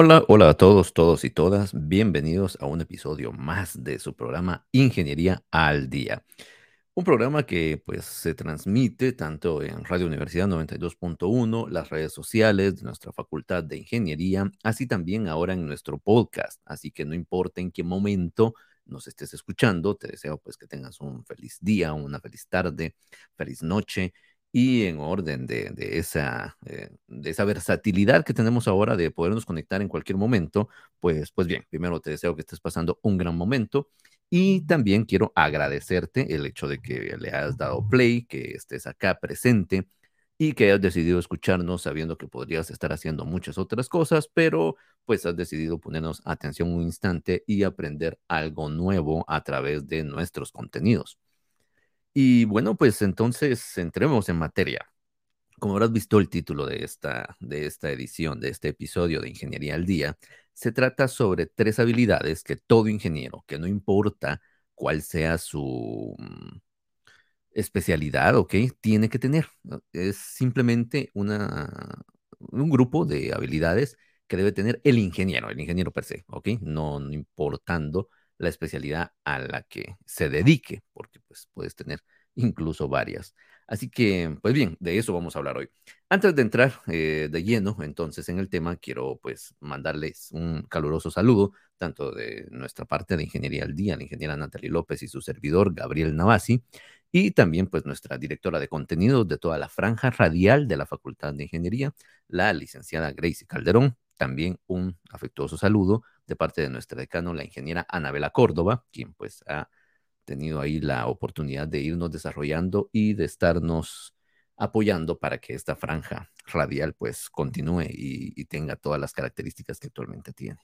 Hola, hola a todos, todos y todas. Bienvenidos a un episodio más de su programa Ingeniería al Día. Un programa que pues se transmite tanto en Radio Universidad 92.1, las redes sociales de nuestra Facultad de Ingeniería, así también ahora en nuestro podcast. Así que no importa en qué momento nos estés escuchando, te deseo pues que tengas un feliz día, una feliz tarde, feliz noche y en orden de, esa, eh, de esa versatilidad que tenemos ahora de podernos conectar en cualquier momento, pues, pues bien, primero te deseo que estés pasando un gran momento y también quiero agradecerte el hecho de que le has dado play, que estés acá presente y que has decidido escucharnos sabiendo que podrías estar haciendo muchas otras cosas, pero pues has decidido ponernos atención un instante y aprender algo nuevo a través de nuestros contenidos. Y bueno, pues entonces entremos en materia. Como habrás visto el título de esta, de esta edición, de este episodio de Ingeniería al Día, se trata sobre tres habilidades que todo ingeniero, que no importa cuál sea su mm, especialidad, ¿ok? Tiene que tener. Es simplemente una, un grupo de habilidades que debe tener el ingeniero, el ingeniero per se, ¿ok? No, no importando la especialidad a la que se dedique, porque pues puedes tener incluso varias. Así que, pues bien, de eso vamos a hablar hoy. Antes de entrar eh, de lleno, entonces, en el tema, quiero pues mandarles un caluroso saludo, tanto de nuestra parte de Ingeniería al Día, la ingeniera Natalie López y su servidor, Gabriel Navasi, y también pues nuestra directora de contenidos de toda la franja radial de la Facultad de Ingeniería, la licenciada Gracie Calderón. También un afectuoso saludo de parte de nuestra decano, la ingeniera Anabela Córdoba, quien pues ha tenido ahí la oportunidad de irnos desarrollando y de estarnos apoyando para que esta franja radial pues continúe y, tenga todas las características que actualmente tiene.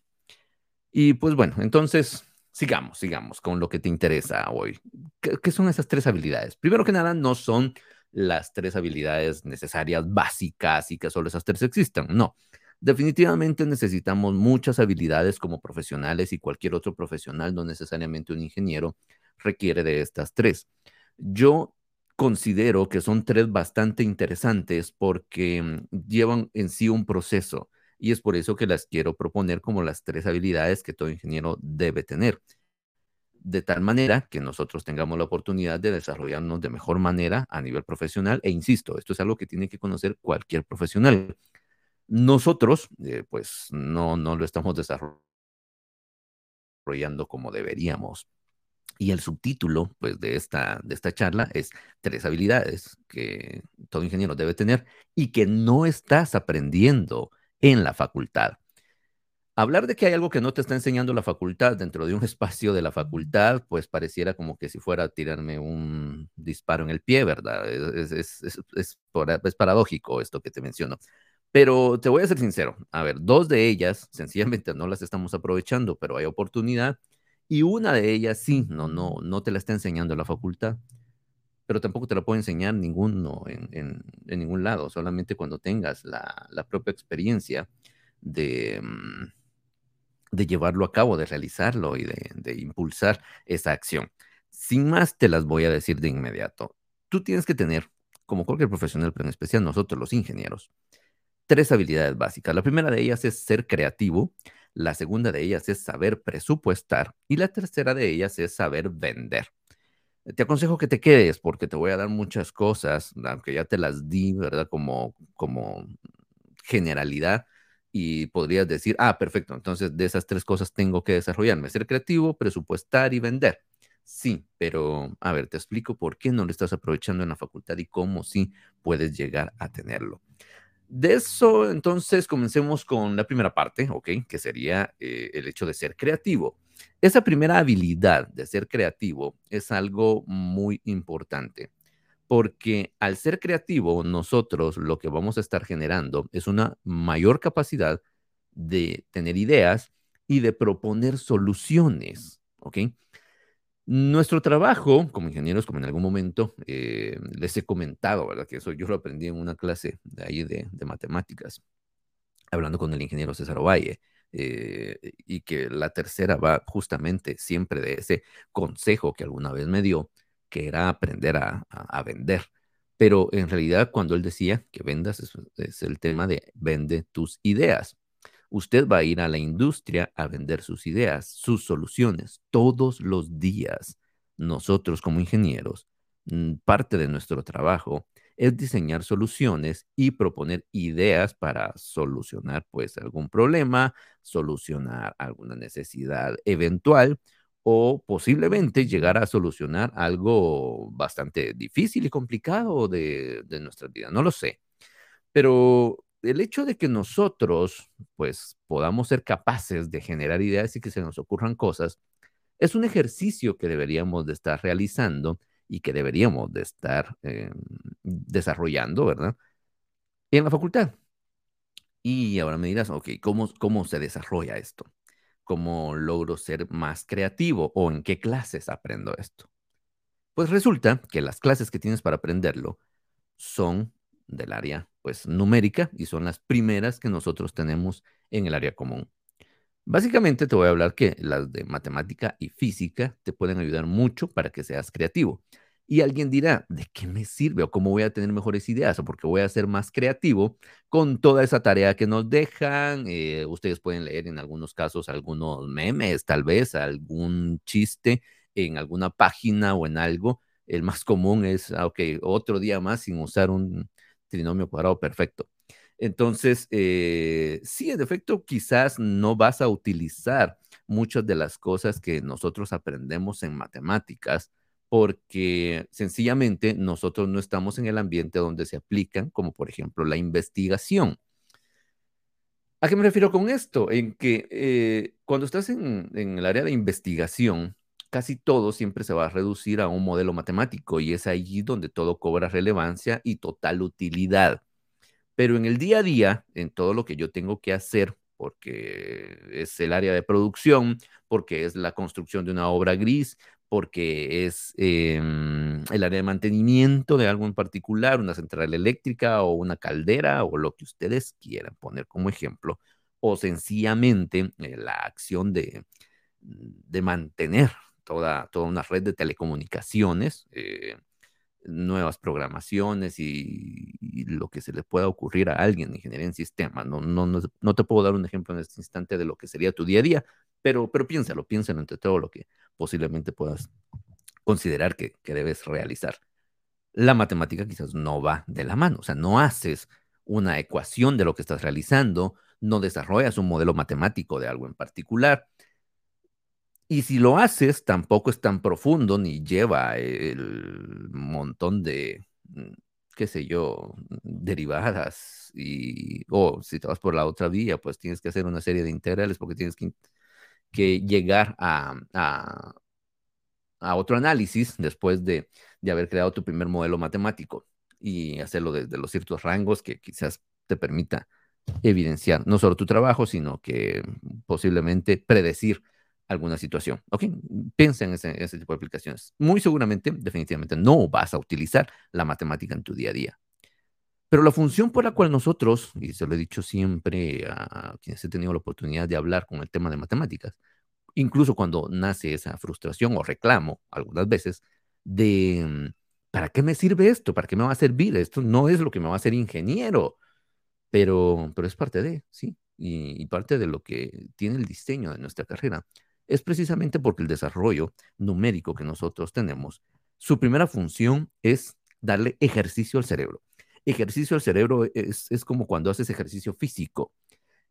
Y pues bueno, entonces sigamos, sigamos con lo que te interesa hoy. ¿Qué, ¿Qué, son esas tres habilidades? Primero que nada, no son las tres habilidades necesarias básicas y que solo esas tres existan, no. Definitivamente necesitamos muchas habilidades como profesionales y cualquier otro profesional, no necesariamente un ingeniero, requiere de estas tres. Yo considero que son tres bastante interesantes porque mm, llevan en sí un proceso y es por eso que las quiero proponer como las tres habilidades que todo ingeniero debe tener. De tal manera que nosotros tengamos la oportunidad de desarrollarnos de mejor manera a nivel profesional. E insisto, esto es algo que tiene que conocer cualquier profesional. Nosotros, eh, pues, no, no lo estamos desarrollando como deberíamos. Y el subtítulo pues, de, esta, de esta charla es tres habilidades que todo ingeniero debe tener y que no estás aprendiendo en la facultad. Hablar de que hay algo que no te está enseñando la facultad dentro de un espacio de la facultad, pues pareciera como que si fuera a tirarme un disparo en el pie, ¿verdad? Es, es, es, es paradójico esto que te menciono. Pero te voy a ser sincero, a ver, dos de ellas sencillamente no las estamos aprovechando, pero hay oportunidad y una de ellas sí, no, no, no te la está enseñando la facultad, pero tampoco te la puede enseñar ninguno en, en, ningún lado, solamente cuando tengas la, la propia experiencia de, mm, de llevarlo a cabo, de realizarlo y de, de impulsar esa acción. Sin más, te las voy a decir de inmediato. Tú tienes que tener, como cualquier profesional, pero en especial nosotros los ingenieros, tres habilidades básicas. La primera de ellas es ser creativo la segunda de ellas es saber presupuestar y la tercera de ellas es saber vender. Te aconsejo que te quedes porque te voy a dar muchas cosas, aunque ya te las di, ¿verdad? Como, como generalidad y podrías decir, ah, perfecto, entonces de esas tres cosas tengo que desarrollarme, ser creativo, presupuestar y vender. Sí, pero a ver, te explico por qué no lo estás aprovechando en la facultad y cómo sí puedes llegar a tenerlo. De eso, entonces, comencemos con la primera parte, ¿ok? Que sería eh, el hecho de ser creativo. Esa primera habilidad de ser creativo es algo muy importante, porque al ser creativo, nosotros lo que vamos a estar generando es una mayor capacidad de tener ideas y de proponer soluciones, ¿ok? Nuestro trabajo como ingenieros, como en algún momento eh, les he comentado, ¿verdad? Que eso yo lo aprendí en una clase de ahí de, matemáticas, hablando con el ingeniero César Ovalle, eh, y que la tercera va justamente siempre de ese consejo que alguna vez me dio, que era aprender a, vender. Pero en realidad cuando él decía que vendas es el tema de vende tus ideas. Usted va a ir a la industria a vender sus ideas, sus soluciones, todos los días. Nosotros como ingenieros, mm, parte de nuestro trabajo es diseñar soluciones y proponer ideas para solucionar pues algún problema, solucionar alguna necesidad eventual o posiblemente llegar a solucionar algo bastante difícil y complicado de, de nuestra vida. No lo sé. Pero el hecho de que nosotros pues podamos ser capaces de generar ideas y que se nos ocurran cosas es un ejercicio que deberíamos de estar realizando y que deberíamos de estar eh, desarrollando, ¿verdad? En la facultad. Y ahora me dirás, ok, ¿cómo, ¿cómo se desarrolla esto? ¿Cómo logro ser más creativo o en qué clases aprendo esto? Pues resulta que las clases que tienes para aprenderlo son del área pues numérica y son las primeras que nosotros tenemos en el área común. Básicamente te voy a hablar que las de matemática y física te pueden ayudar mucho para que seas creativo. Y alguien dirá, ¿de qué me sirve o cómo voy a tener mejores ideas o porque voy a ser más creativo con toda esa tarea que nos dejan? Eh, ustedes pueden leer en algunos casos algunos memes, tal vez algún chiste en alguna página o en algo. El más común es, ah, ok, otro día más sin usar un trinomio cuadrado perfecto. Entonces, eh, sí, en efecto, quizás no vas a utilizar muchas de las cosas que nosotros aprendemos en matemáticas porque sencillamente nosotros no estamos en el ambiente donde se aplican, como por ejemplo la investigación. ¿A qué me refiero con esto? En que eh, cuando estás en, en el área de investigación, casi todo siempre se va a reducir a un modelo matemático y es allí donde todo cobra relevancia y total utilidad. Pero en el día a día, en todo lo que yo tengo que hacer, porque es el área de producción, porque es la construcción de una obra gris, porque es em, el área de mantenimiento de algo en particular, una central eléctrica o una caldera o lo que ustedes quieran poner como ejemplo, o sencillamente eh, la acción de, de mantener toda, toda una red de telecomunicaciones, eh, nuevas programaciones y, lo que se le pueda ocurrir a alguien en ingeniería en sistemas. No, no, no, no, te puedo dar un ejemplo en este instante de lo que sería tu día a día, pero, pero piénsalo, piénsalo entre todo lo que posiblemente puedas considerar que, que debes realizar. La matemática quizás no va de la mano, o sea, no haces una ecuación de lo que estás realizando, no desarrollas un modelo matemático de algo en particular. Y si lo haces, tampoco es tan profundo ni lleva el montón de, mm, qué sé yo, derivadas y, o si te vas por la otra vía, pues tienes que hacer una serie de integrales porque tienes que, llegar a, a otro análisis después de, haber creado tu primer modelo matemático y hacerlo desde los ciertos rangos que quizás te permita evidenciar no solo tu trabajo, sino que posiblemente predecir alguna situación. ¿Ok? Piensa en ese, ese, tipo de aplicaciones. Muy seguramente, definitivamente, no vas a utilizar la matemática en tu día a día. Pero la función por la cual nosotros, y se lo he dicho siempre a quienes he tenido la oportunidad de hablar con el tema de matemáticas, incluso cuando nace esa frustración o reclamo, algunas veces, de, mm, ¿para qué me sirve esto? ¿Para qué me va a servir? Esto no es lo que me va a hacer ingeniero, pero, pero es parte de, sí, y, parte de lo que tiene el diseño de nuestra carrera. Es precisamente porque el desarrollo numérico que nosotros tenemos, su primera función es darle ejercicio al cerebro. Ejercicio al cerebro es, es como cuando haces ejercicio físico.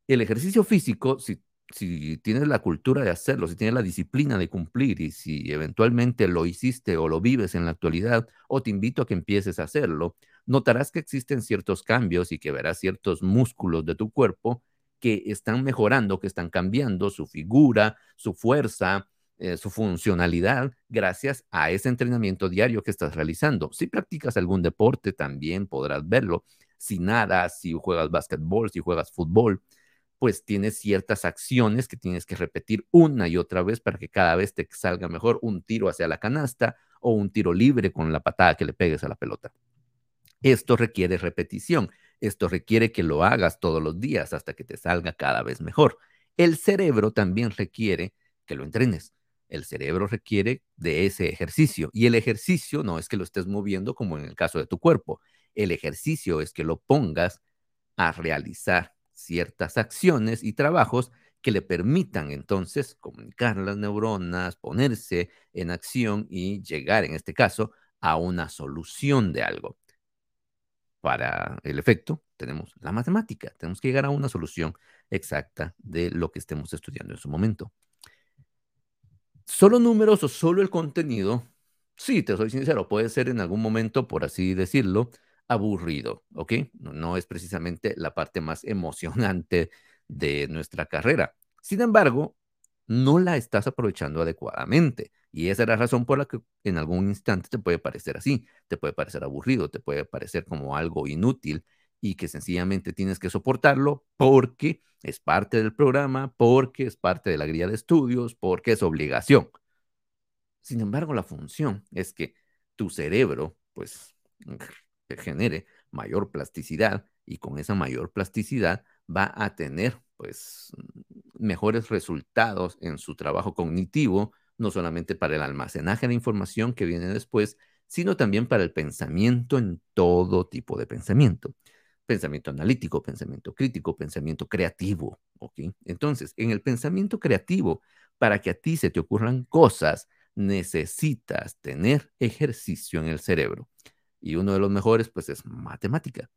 El ejercicio físico, si si tienes la cultura de hacerlo, si tienes la disciplina de cumplir y si eventualmente lo hiciste o lo vives en la actualidad, o te invito a que empieces a hacerlo, notarás que existen ciertos cambios y que verás ciertos músculos de tu cuerpo que están mejorando, que están cambiando su figura, su fuerza, eh, su funcionalidad, gracias a ese entrenamiento diario que estás realizando. Si practicas algún deporte, también podrás verlo. Si nadas, si juegas básquetbol, si juegas fútbol, pues tienes ciertas acciones que tienes que repetir una y otra vez para que cada vez te salga mejor un tiro hacia la canasta o un tiro libre con la patada que le pegues a la pelota. Esto requiere repetición, esto requiere que lo hagas todos los días hasta que te salga cada vez mejor. El cerebro también requiere que lo entrenes. El cerebro requiere de ese ejercicio y el ejercicio no es que lo estés moviendo como en el caso de tu cuerpo. El ejercicio es que lo pongas a realizar ciertas acciones y trabajos que le permitan entonces comunicar las neuronas, ponerse en acción y llegar, en este caso, a una solución de algo. Para el efecto, tenemos la matemática, tenemos que llegar a una solución exacta de lo que estemos estudiando en su momento. Solo números o solo el contenido, sí, te soy sincero, puede ser en algún momento, por así decirlo, aburrido, ¿ok? No, es precisamente la parte más emocionante de nuestra carrera. Sin embargo, no la estás aprovechando adecuadamente. Y esa es la razón por la que en algún instante te puede parecer así, te puede parecer aburrido, te puede parecer como algo inútil y que sencillamente tienes que soportarlo porque es parte del programa, porque es parte de la guía de estudios, porque es obligación. Sin embargo, la función es que tu cerebro, pues, genere mayor plasticidad y con esa mayor plasticidad va a tener pues mejores resultados en su trabajo cognitivo, no solamente para el almacenaje de información que viene después, sino también para el pensamiento en todo tipo de pensamiento. Pensamiento analítico, pensamiento crítico, pensamiento creativo, ¿ok? Entonces, en el pensamiento creativo, para que a ti se te ocurran cosas, necesitas tener ejercicio en el cerebro. Y uno de los mejores, pues, es matemática.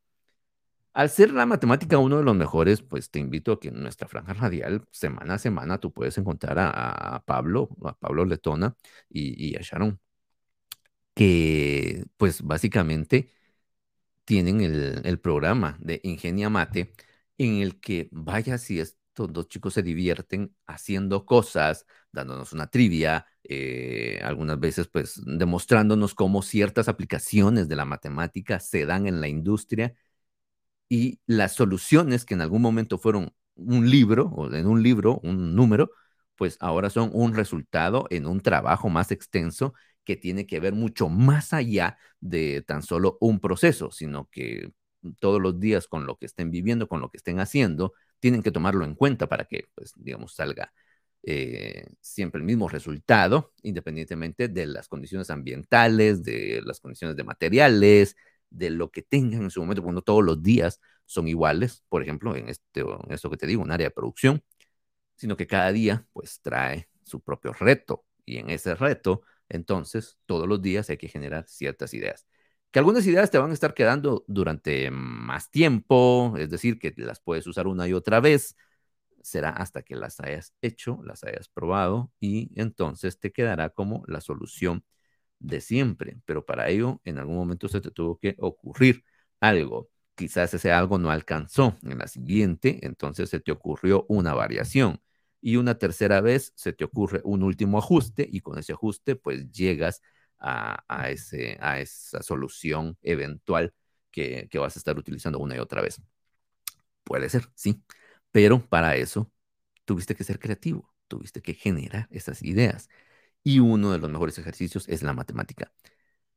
Al ser la matemática uno de los mejores, pues te invito a que en nuestra franja radial, semana a semana, tú puedes encontrar a, Pablo, a Pablo Letona y, a Sharon, que pues básicamente tienen el, el, programa de Ingenia Mate en el que vaya si estos dos chicos se divierten haciendo cosas, dándonos una trivia, eh, algunas veces pues demostrándonos cómo ciertas aplicaciones de la matemática se dan en la industria y las soluciones que en algún momento fueron un libro o en un libro, un número, pues ahora son un resultado en un trabajo más extenso que tiene que ver mucho más allá de tan solo un proceso, sino que todos los días con lo que estén viviendo, con lo que estén haciendo, tienen que tomarlo en cuenta para que, pues, digamos, salga eh, siempre el mismo resultado, independientemente de las condiciones ambientales, de las condiciones de materiales, de lo que tengan en su momento, porque no todos los días son iguales, por ejemplo, en, este, en esto que te digo, un área de producción, sino que cada día pues trae su propio reto y en ese reto, entonces, todos los días hay que generar ciertas ideas. Que algunas ideas te van a estar quedando durante más tiempo, es decir, que las puedes usar una y otra vez, será hasta que las hayas hecho, las hayas probado y entonces te quedará como la solución de siempre, pero para ello en algún momento se te tuvo que ocurrir algo. Quizás ese algo no alcanzó en la siguiente, entonces se te ocurrió una variación y una tercera vez se te ocurre un último ajuste y con ese ajuste pues llegas a, ese, a esa solución eventual que, que vas a estar utilizando una y otra vez. Puede ser, sí, pero para eso tuviste que ser creativo, tuviste que generar esas ideas y uno de los mejores ejercicios es la matemática.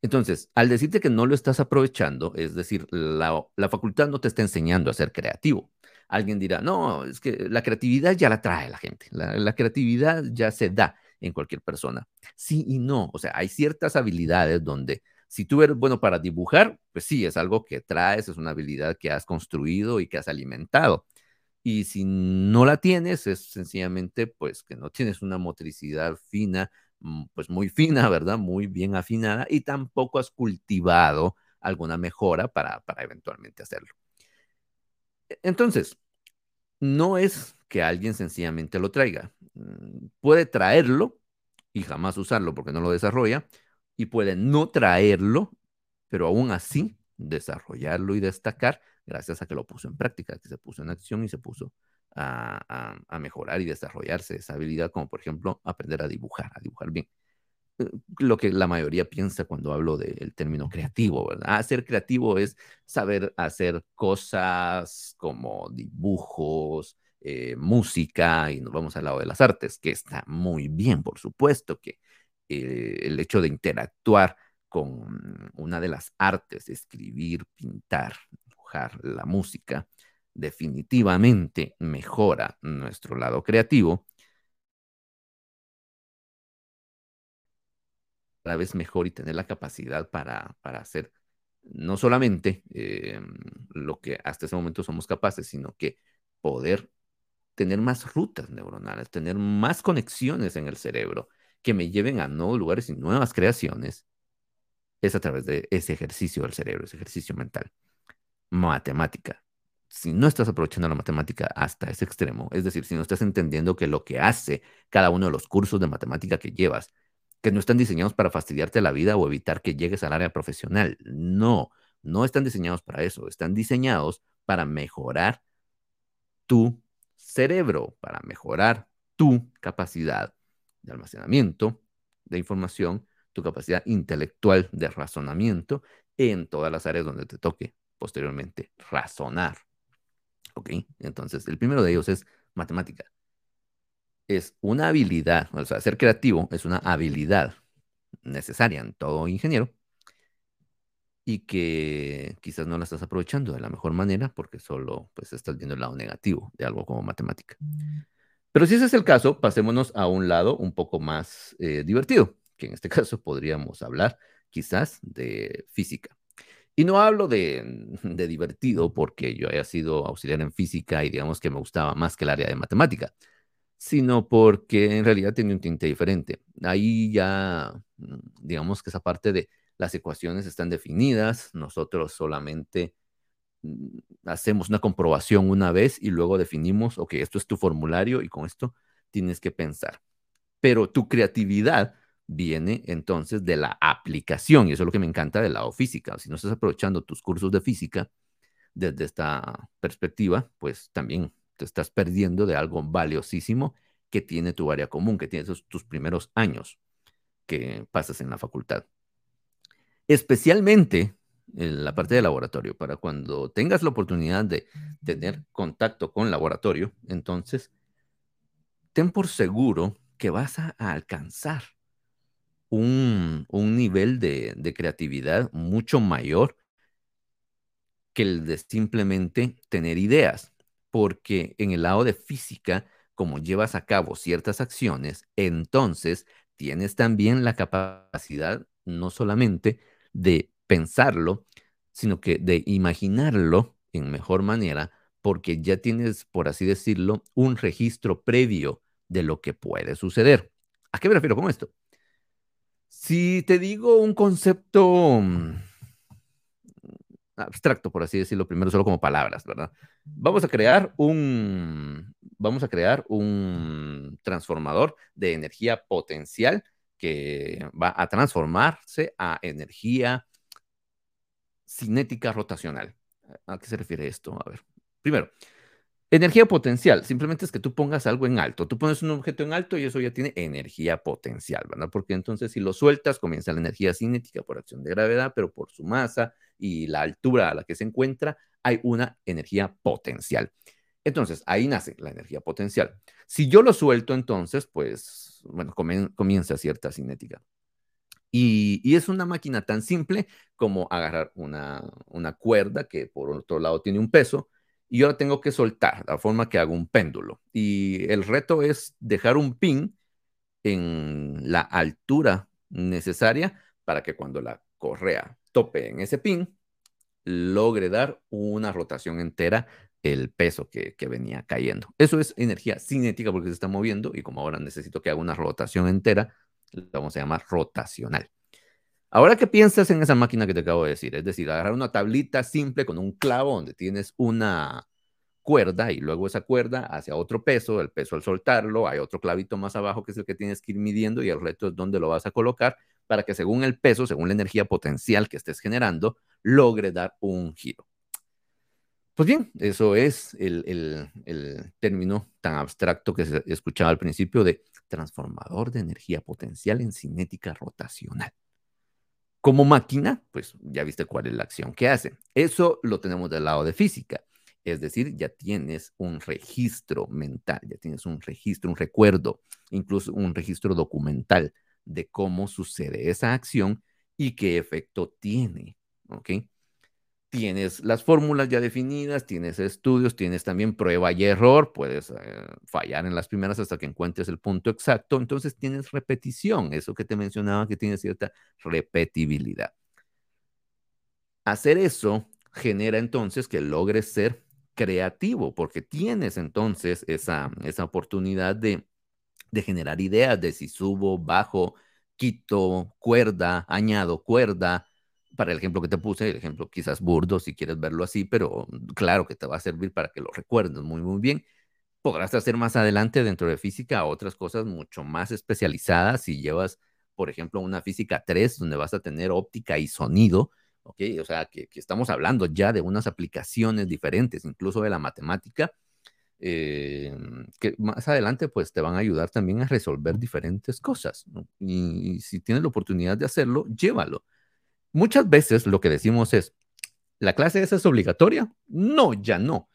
Entonces, al decirte que no lo estás aprovechando, es decir, la, facultad no te está enseñando a ser creativo. Alguien dirá, no, es que la creatividad ya la trae la gente, la, creatividad ya se da en cualquier persona. Sí y no, o sea, hay ciertas habilidades donde si tú eres bueno para dibujar, pues sí, es algo que traes, es una habilidad que has construido y que has alimentado. Y si no la tienes, es sencillamente pues que no tienes una motricidad fina pues muy fina, ¿verdad? Muy bien afinada y tampoco has cultivado alguna mejora para, para eventualmente hacerlo. E, entonces, no es que alguien sencillamente lo traiga. Mm, puede traerlo y jamás usarlo porque no lo desarrolla, y puede no traerlo, pero aún así desarrollarlo y destacar gracias a que lo puso en práctica, que se puso en acción y se puso a, mejorar y desarrollarse esa habilidad, como por ejemplo aprender a dibujar, a dibujar bien. Eh, lo que la mayoría piensa cuando hablo del término creativo, ¿verdad? Ah, ser creativo es saber hacer cosas como dibujos, eh, música, y nos vamos al lado de las artes, que está muy bien, por supuesto, que eh, el hecho de interactuar con una de las artes, escribir, pintar, dibujar, la música, definitivamente mejora nuestro lado creativo, cada vez mejor y tener la capacidad para, hacer no solamente eh, lo que hasta ese momento somos capaces, sino que poder tener más rutas neuronales, tener más conexiones en el cerebro que me lleven a nuevos lugares y nuevas creaciones, es a través de ese ejercicio del cerebro, ese ejercicio mental. Matemática. Si no estás aprovechando la matemática hasta ese extremo, es decir, si no estás entendiendo que lo que hace cada uno de los cursos de matemática que llevas, que no están diseñados para fastidiarte la vida o evitar que llegues al área profesional, no, no están diseñados para eso, están diseñados para mejorar tu cerebro, para mejorar tu capacidad de almacenamiento de información, tu capacidad intelectual de razonamiento en todas las áreas donde te toque posteriormente razonar. ¿Ok? Entonces, el primero de ellos es matemática. Es una habilidad, o sea, ser creativo es una habilidad necesaria en todo ingeniero y que quizás no la estás aprovechando de la mejor manera porque solo pues estás viendo el lado negativo de algo como matemática. Pero si ese es el caso, pasémonos a un lado un poco más eh, divertido, que en este caso podríamos hablar quizás de física. Y no hablo de, divertido porque yo haya sido auxiliar en física y digamos que me gustaba más que el área de matemática, sino porque en realidad tiene un tinte diferente. Ahí ya, mm, digamos que esa parte de las ecuaciones están definidas, nosotros solamente mm, hacemos una comprobación una vez y luego definimos, ok, esto es tu formulario y con esto tienes que pensar. Pero tu creatividad viene entonces de la aplicación y eso es lo que me encanta del lado física. Si no estás aprovechando tus cursos de física desde esta perspectiva, pues también te estás perdiendo de algo valiosísimo que tiene tu área común, que tiene tus primeros años que pasas en la facultad. Especialmente en la parte de laboratorio, para cuando tengas la oportunidad de tener contacto con laboratorio, entonces ten por seguro que vas a, alcanzar un, nivel de, de, creatividad mucho mayor que el de simplemente tener ideas, porque en el lado de física, como llevas a cabo ciertas acciones, entonces tienes también la capacidad no solamente de pensarlo, sino que de imaginarlo en mejor manera, porque ya tienes, por así decirlo, un registro previo de lo que puede suceder. ¿A qué me refiero con esto? Si te digo un concepto mm, abstracto, por así decirlo, primero solo como palabras, ¿verdad? Vamos a crear un, vamos a crear un transformador de energía potencial que va a transformarse a energía cinética rotacional. ¿A qué se refiere esto? A ver, primero, energía potencial, simplemente es que tú pongas algo en alto. Tú pones un objeto en alto y eso ya tiene energía potencial, ¿verdad? Porque entonces si lo sueltas comienza la energía cinética por acción de gravedad, pero por su masa y la altura a la que se encuentra hay una energía potencial. Entonces, ahí nace la energía potencial. Si yo lo suelto, entonces, pues, bueno, comienza cierta cinética. Y, es una máquina tan simple como agarrar una, una cuerda que por otro lado tiene un peso y yo la tengo que soltar, la forma que hago un péndulo. Y el reto es dejar un pin en la altura necesaria para que cuando la correa tope en ese pin, logre dar una rotación entera el peso que, venía cayendo. Eso es energía cinética porque se está moviendo y como ahora necesito que haga una rotación entera, lo vamos a llamar rotacional. Ahora que piensas en esa máquina que te acabo de decir, es decir, agarrar una tablita simple con un clavo donde tienes una cuerda y luego esa cuerda hacia otro peso, el peso al soltarlo, hay otro clavito más abajo que es el que tienes que ir midiendo y el reto es dónde lo vas a colocar para que según el peso, según la energía potencial que estés generando, logre dar un giro. Pues bien, eso es el, término tan abstracto que se escuchaba al principio de transformador de energía potencial en cinética rotacional. Como máquina, pues ya viste cuál es la acción que hace. Eso lo tenemos del lado de física. Es decir, ya tienes un registro mental, ya tienes un registro, un recuerdo, incluso un registro documental de cómo sucede esa acción y qué efecto tiene. ¿Ok? Tienes las fórmulas ya definidas, tienes estudios, tienes también prueba y error, puedes eh, fallar en las primeras hasta que encuentres el punto exacto, entonces tienes repetición, eso que te mencionaba que tiene cierta repetibilidad. Hacer eso genera entonces que logres ser creativo, porque tienes entonces esa, esa oportunidad de, de generar ideas de si subo, bajo, quito, cuerda, añado cuerda. Para el ejemplo que te puse, el ejemplo quizás burdo si quieres verlo así, pero claro que te va a servir para que lo recuerdes muy, muy bien. Podrás hacer más adelante dentro de física otras cosas mucho más especializadas si llevas, por ejemplo, una física 3 donde vas a tener óptica y sonido, ¿ok? O sea, que, que estamos hablando ya de unas aplicaciones diferentes, incluso de la matemática, eh, que más adelante pues te van a ayudar también a resolver diferentes cosas. Y, y si tienes la oportunidad de hacerlo, llévalo. Muchas veces lo que decimos es, ¿la clase esa es obligatoria? No, ya no.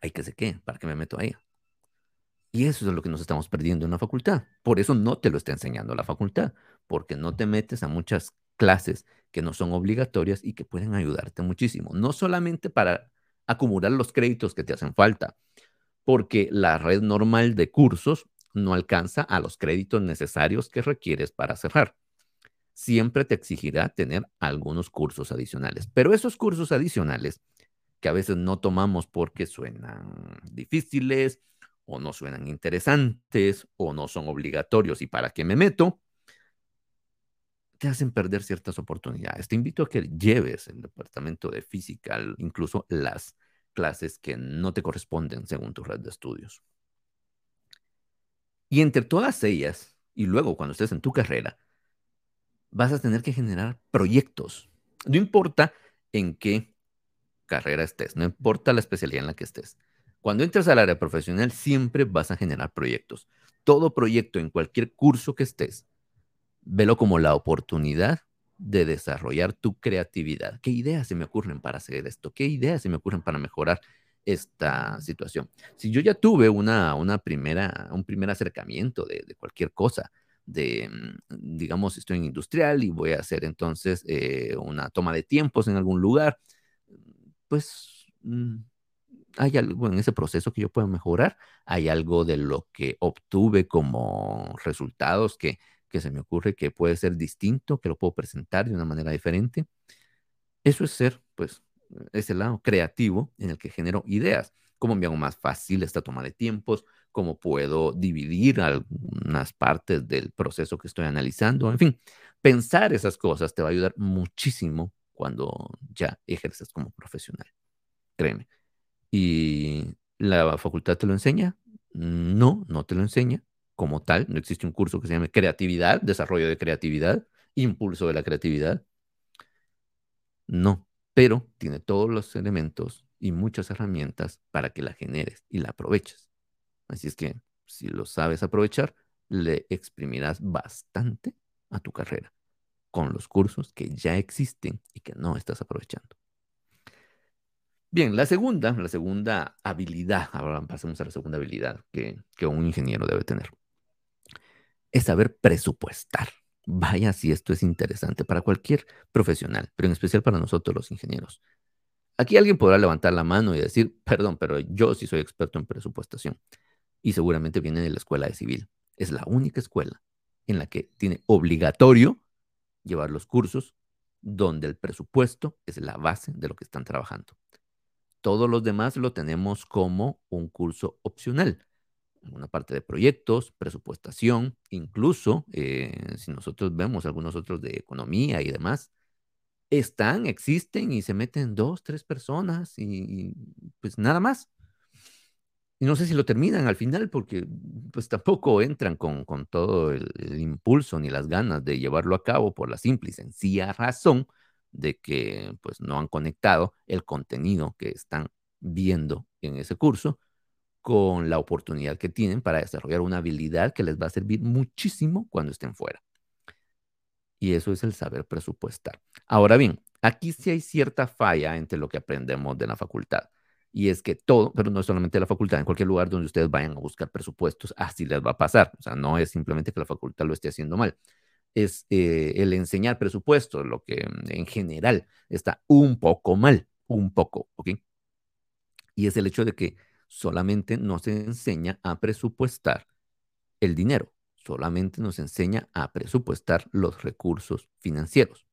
Hay que sé qué, ¿para qué me meto ahí? Y eso es lo que nos estamos perdiendo en la facultad. Por eso no te lo está enseñando la facultad, porque no te metes a muchas clases que no son obligatorias y que pueden ayudarte muchísimo. No solamente para acumular los créditos que te hacen falta, porque la red normal de cursos no alcanza a los créditos necesarios que requieres para cerrar. Siempre te exigirá tener algunos cursos adicionales, pero esos cursos adicionales que a veces no tomamos porque suenan difíciles o no suenan interesantes o no son obligatorios y para qué me meto, te hacen perder ciertas oportunidades. Te invito a que lleves el departamento de física, incluso las clases que no te corresponden según tu red de estudios. Y entre todas ellas, y luego cuando estés en tu carrera, vas a tener que generar proyectos. No importa en qué carrera estés, no importa la especialidad en la que estés. Cuando entres al área profesional, siempre vas a generar proyectos. Todo proyecto en cualquier curso que estés velo como la oportunidad de desarrollar tu creatividad. ¿Qué ideas se me ocurren para hacer esto? ¿Qué ideas se me ocurren para mejorar esta situación? Si yo ya tuve una, una primera, un primer acercamiento de, de cualquier cosa, de, mm, digamos, estoy en industrial y voy a hacer entonces eh, una toma de tiempos en algún lugar, pues mm, hay algo en ese proceso que yo puedo mejorar, hay algo de lo que obtuve como resultados que que se me ocurre que puede ser distinto, que lo puedo presentar de una manera diferente. Eso es ser, pues, ese lado creativo en el que genero ideas. ¿Cómo me hago más fácil esta toma de tiempos? ¿Cómo puedo dividir algunas partes del proceso que estoy analizando? En fin, pensar esas cosas te va a ayudar muchísimo cuando ya ejerces como profesional. Créeme. ¿Y la facultad te lo enseña? No, no te lo enseña como tal. No existe un curso que se llame creatividad, desarrollo de creatividad, impulso de la creatividad. No, pero tiene todos los elementos y muchas herramientas para que la generes y la aproveches. Así es que si lo sabes aprovechar, le exprimirás bastante a tu carrera con los cursos que ya existen y que no estás aprovechando. Bien, la segunda, la segunda habilidad, ahora pasemos a la segunda habilidad que, que un ingeniero debe tener es saber presupuestar. Vaya si esto es interesante para cualquier profesional, pero en especial para nosotros los ingenieros. Aquí alguien podrá levantar la mano y decir, perdón, pero yo sí soy experto en presupuestación. Y seguramente viene de la escuela de civil. Es la única escuela en la que tiene obligatorio llevar los cursos donde el presupuesto es la base de lo que están trabajando. Todos los demás lo tenemos como un curso opcional una parte de proyectos, presupuestación, incluso eh, si nosotros vemos algunos otros de economía y demás, están, existen y se meten dos, tres personas y, pues nada más. Y no sé si lo terminan al final porque pues tampoco entran con, con todo el, el, impulso ni las ganas de llevarlo a cabo por la simple y sencilla razón de que pues no han conectado el contenido que están viendo en ese curso con la oportunidad que tienen para desarrollar una habilidad que les va a servir muchísimo cuando estén fuera. Y eso es el saber presupuestar. Ahora bien, aquí sí hay cierta falla entre lo que aprendemos de la facultad. Y es que todo, pero no es solamente la facultad, en cualquier lugar donde ustedes vayan a buscar presupuestos, así les va a pasar. O sea, no es simplemente que la facultad lo esté haciendo mal. Es eh, el enseñar presupuestos, lo que en general está un poco mal, un poco, ¿ok? Y es el hecho de que solamente nos enseña a presupuestar el dinero, solamente nos enseña a presupuestar los recursos financieros.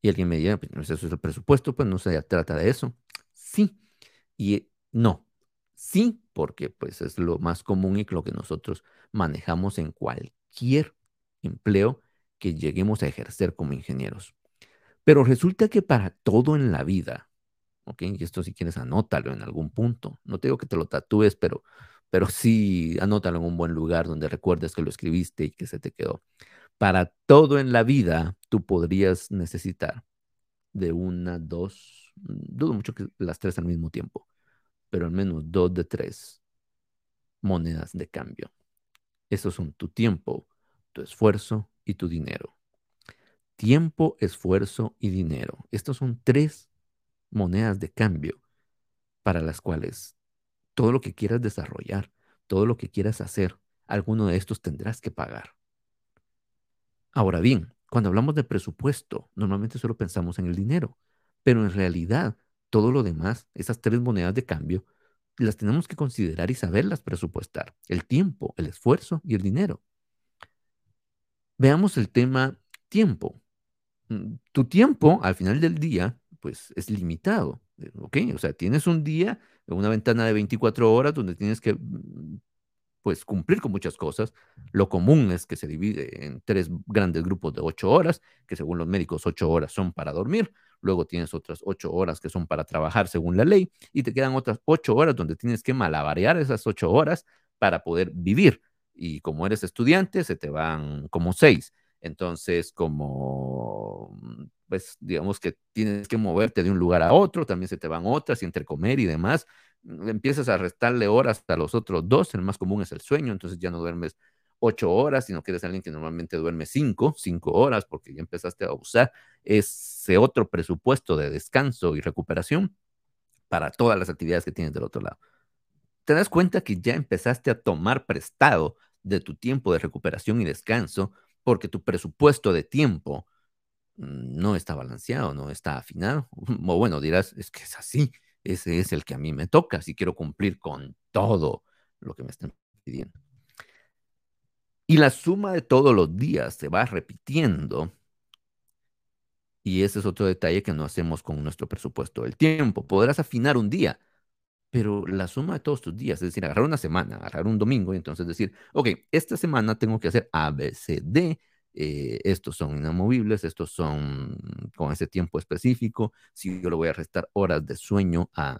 Y alguien me dice, pues eso es el presupuesto, pues no se trata de eso. Sí. Y no, sí, porque pues es lo más común y lo que nosotros manejamos en cualquier empleo que lleguemos a ejercer como ingenieros. Pero resulta que para todo en la vida, ¿ok? Y esto si quieres anótalo en algún punto. No te digo que te lo tatúes, pero, pero sí anótalo en un buen lugar donde recuerdes que lo escribiste y que se te quedó. Para todo en la vida, tú podrías necesitar de una, dos, dudo mucho que las tres al mismo tiempo, pero al menos dos de tres monedas de cambio. Esos son tu tiempo, tu esfuerzo y tu dinero. Tiempo, esfuerzo y dinero. Estos son tres monedas de cambio para las cuales todo lo que quieras desarrollar, todo lo que quieras hacer, alguno de estos tendrás que pagar. Ahora bien, cuando hablamos de presupuesto, normalmente solo pensamos en el dinero, pero en realidad todo lo demás, esas tres monedas de cambio, las tenemos que considerar y saberlas presupuestar. El tiempo, el esfuerzo y el dinero. Veamos el tema tiempo. Mm, tu tiempo al final del día pues es limitado, eh, ¿ok? O sea, tienes un día, una ventana de 24 horas donde tienes que, mm, pues, cumplir con muchas cosas. Lo común es que se divide en tres grandes grupos de 8 horas, que según los médicos 8 horas son para dormir, luego tienes otras 8 horas que son para trabajar según la ley, y te quedan otras 8 horas donde tienes que malabarear esas 8 horas para poder vivir. Y como eres estudiante, se te van como 6. Entonces, como, mm, pues, digamos que tienes que moverte de un lugar a otro, también se te van otras y entre comer y demás, empiezas a restarle horas a los otros dos, el más común es el sueño, entonces ya no duermes ocho horas, sino que eres alguien que normalmente duerme cinco, cinco horas, porque ya empezaste a usar ese otro presupuesto de descanso y recuperación para todas las actividades que tienes del otro lado. Te das cuenta que ya empezaste a tomar prestado de tu tiempo de recuperación y descanso porque tu presupuesto de tiempo no está balanceado, no está afinado. O bueno, dirás, es que es así, ese es el que a mí me toca, si quiero cumplir con todo lo que me están pidiendo. Y la suma de todos los días se va repitiendo. Y ese es otro detalle que no hacemos con nuestro presupuesto del tiempo. Podrás afinar un día, pero la suma de todos tus días, es decir, agarrar una semana, agarrar un domingo y entonces decir, ok, esta semana tengo que hacer A, B, C, D, eh, estos son inamovibles, estos son con ese tiempo específico, si yo le voy a restar horas de sueño a,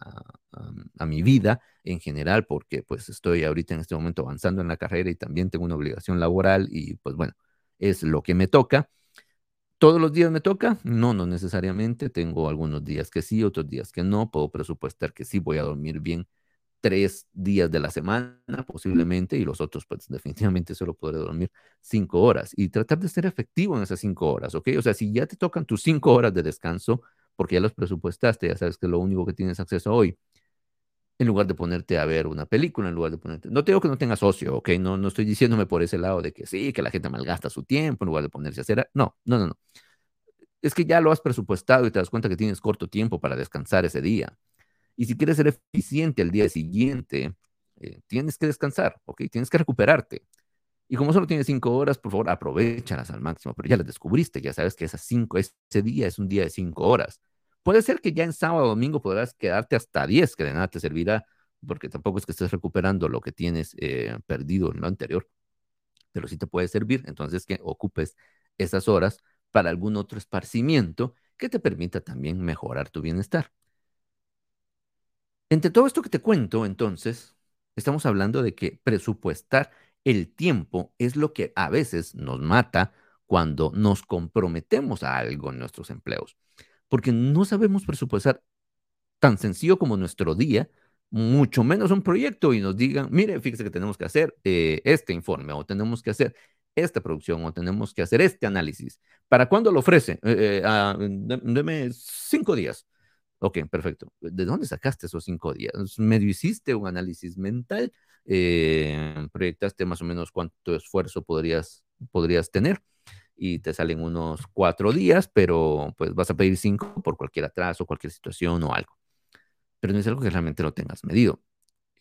a, mi vida en general, porque pues estoy ahorita en este momento avanzando en la carrera y también tengo una obligación laboral y pues bueno, es lo que me toca. ¿Todos los días me toca? No, no necesariamente. Tengo algunos días que sí, otros días que no. Puedo presupuestar que sí voy a dormir bien tres días de la semana posiblemente y los otros pues definitivamente solo podré dormir cinco horas y tratar de ser efectivo en esas cinco horas, ¿ok? O sea, si ya te tocan tus cinco horas de descanso porque ya los presupuestaste, ya sabes que lo único que tienes acceso hoy, en lugar de ponerte a ver una película, en lugar de ponerte... No te digo que no tengas ocio, ¿ok? No, no estoy diciéndome por ese lado de que sí, que la gente malgasta su tiempo en lugar de ponerse a hacer... No, no, no, no. Es que ya lo has presupuestado y te das cuenta que tienes corto tiempo para descansar ese día. Y si quieres ser eficiente al día siguiente, eh, tienes que descansar, ¿ok? Tienes que recuperarte. Y como solo tienes cinco horas, por favor, aprovechalas al máximo, pero ya las descubriste, ya sabes que esas cinco, ese día es un día de cinco horas. Puede ser que ya en sábado o domingo podrás quedarte hasta 10, que de nada te servirá, porque tampoco es que estés recuperando lo que tienes eh, perdido en lo anterior, pero sí te puede servir, entonces que ocupes esas horas para algún otro esparcimiento que te permita también mejorar tu bienestar. Entre todo esto que te cuento, entonces, estamos hablando de que presupuestar el tiempo es lo que a veces nos mata cuando nos comprometemos a algo en nuestros empleos porque no sabemos presupuestar tan sencillo como nuestro día, mucho menos un proyecto y nos digan, mire, fíjese que tenemos que hacer eh, este informe o tenemos que hacer esta producción o tenemos que hacer este análisis. ¿Para cuándo lo ofrece? Eh, eh ah, deme cinco días. Ok, perfecto. ¿De dónde sacaste esos cinco días? ¿Medio hiciste un análisis mental? Eh, ¿Proyectaste más o menos cuánto esfuerzo podrías, podrías tener? y te salen unos cuatro días, pero pues vas a pedir cinco por cualquier atraso, cualquier situación o algo. Pero no es algo que realmente lo tengas medido.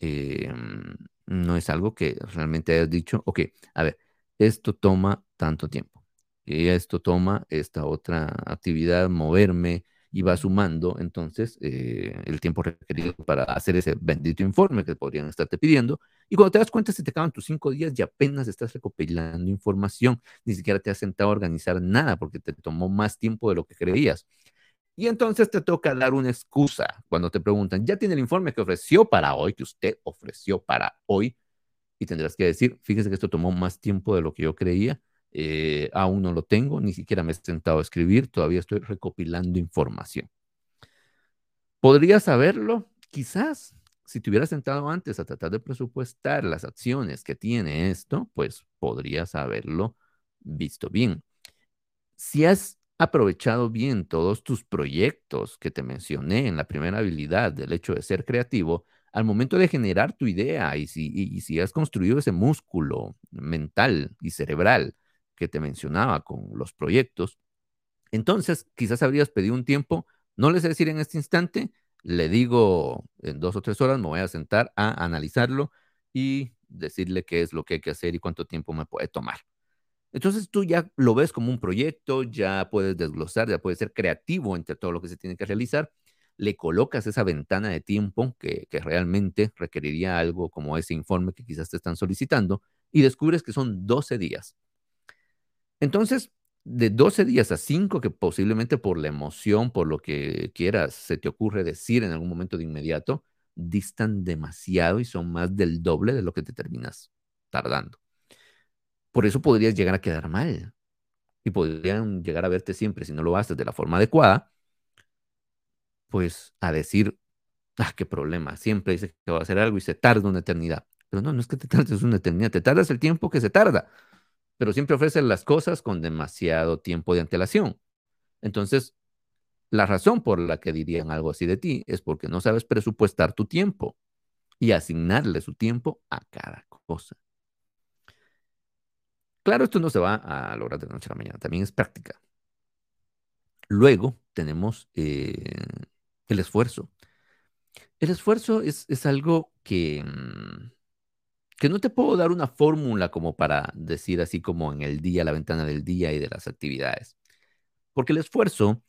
Em, no es algo que realmente hayas dicho, ok, a ver, esto toma tanto tiempo. Y esto toma esta otra actividad, moverme, y va sumando entonces eh, el tiempo requerido para hacer ese bendito informe que podrían estarte pidiendo. Y cuando te das cuenta, se te acaban tus cinco días y apenas estás recopilando información, ni siquiera te has sentado a organizar nada porque te tomó más tiempo de lo que creías. Y entonces te toca dar una excusa cuando te preguntan, ya tiene el informe que ofreció para hoy, que usted ofreció para hoy, y tendrás que decir, fíjese que esto tomó más tiempo de lo que yo creía, eh, aún no lo tengo, ni siquiera me he sentado a escribir, todavía estoy recopilando información. ¿Podría saberlo? Quizás, si te hubieras sentado antes a tratar de presupuestar las acciones que tiene esto, pues podrías haberlo visto bien. Si has aprovechado bien todos tus proyectos que te mencioné en la primera habilidad del hecho de ser creativo, al momento de generar tu idea y si, y si has construido ese músculo mental y cerebral que te mencionaba con los proyectos, entonces quizás habrías pedido un tiempo, no les sé decir en este instante, le digo en dos o tres horas me voy a sentar a analizarlo y decirle qué es lo que hay que hacer y cuánto tiempo me puede tomar. Entonces tú ya lo ves como un proyecto, ya puedes desglosar, ya puedes ser creativo entre todo lo que se tiene que realizar, le colocas esa ventana de tiempo que, que realmente requeriría algo como ese informe que quizás te están solicitando y descubres que son 12 días. Entonces, de 12 días a 5, que posiblemente por la emoción, por lo que quieras, se te ocurre decir en algún momento de inmediato, distan demasiado y son más del doble de lo que te terminas tardando. Por eso podrías llegar a quedar mal y podrían llegar a verte siempre, si no lo haces de la forma adecuada, pues a decir, ah, qué problema, siempre dice que va a hacer algo y se tarda una eternidad. Pero no, no es que te tardes una eternidad, te tardas el tiempo que se tarda pero siempre ofrecen las cosas con demasiado tiempo de antelación. Entonces, la razón por la que dirían algo así de ti es porque no sabes presupuestar tu tiempo y asignarle su tiempo a cada cosa. Claro, esto no se va a lograr de la noche a la mañana, también es práctica. Luego tenemos eh, el esfuerzo. El esfuerzo es, es algo que, mm, que no te puedo dar una fórmula como para decir así como en el día, la ventana del día y de las actividades. Porque el esfuerzo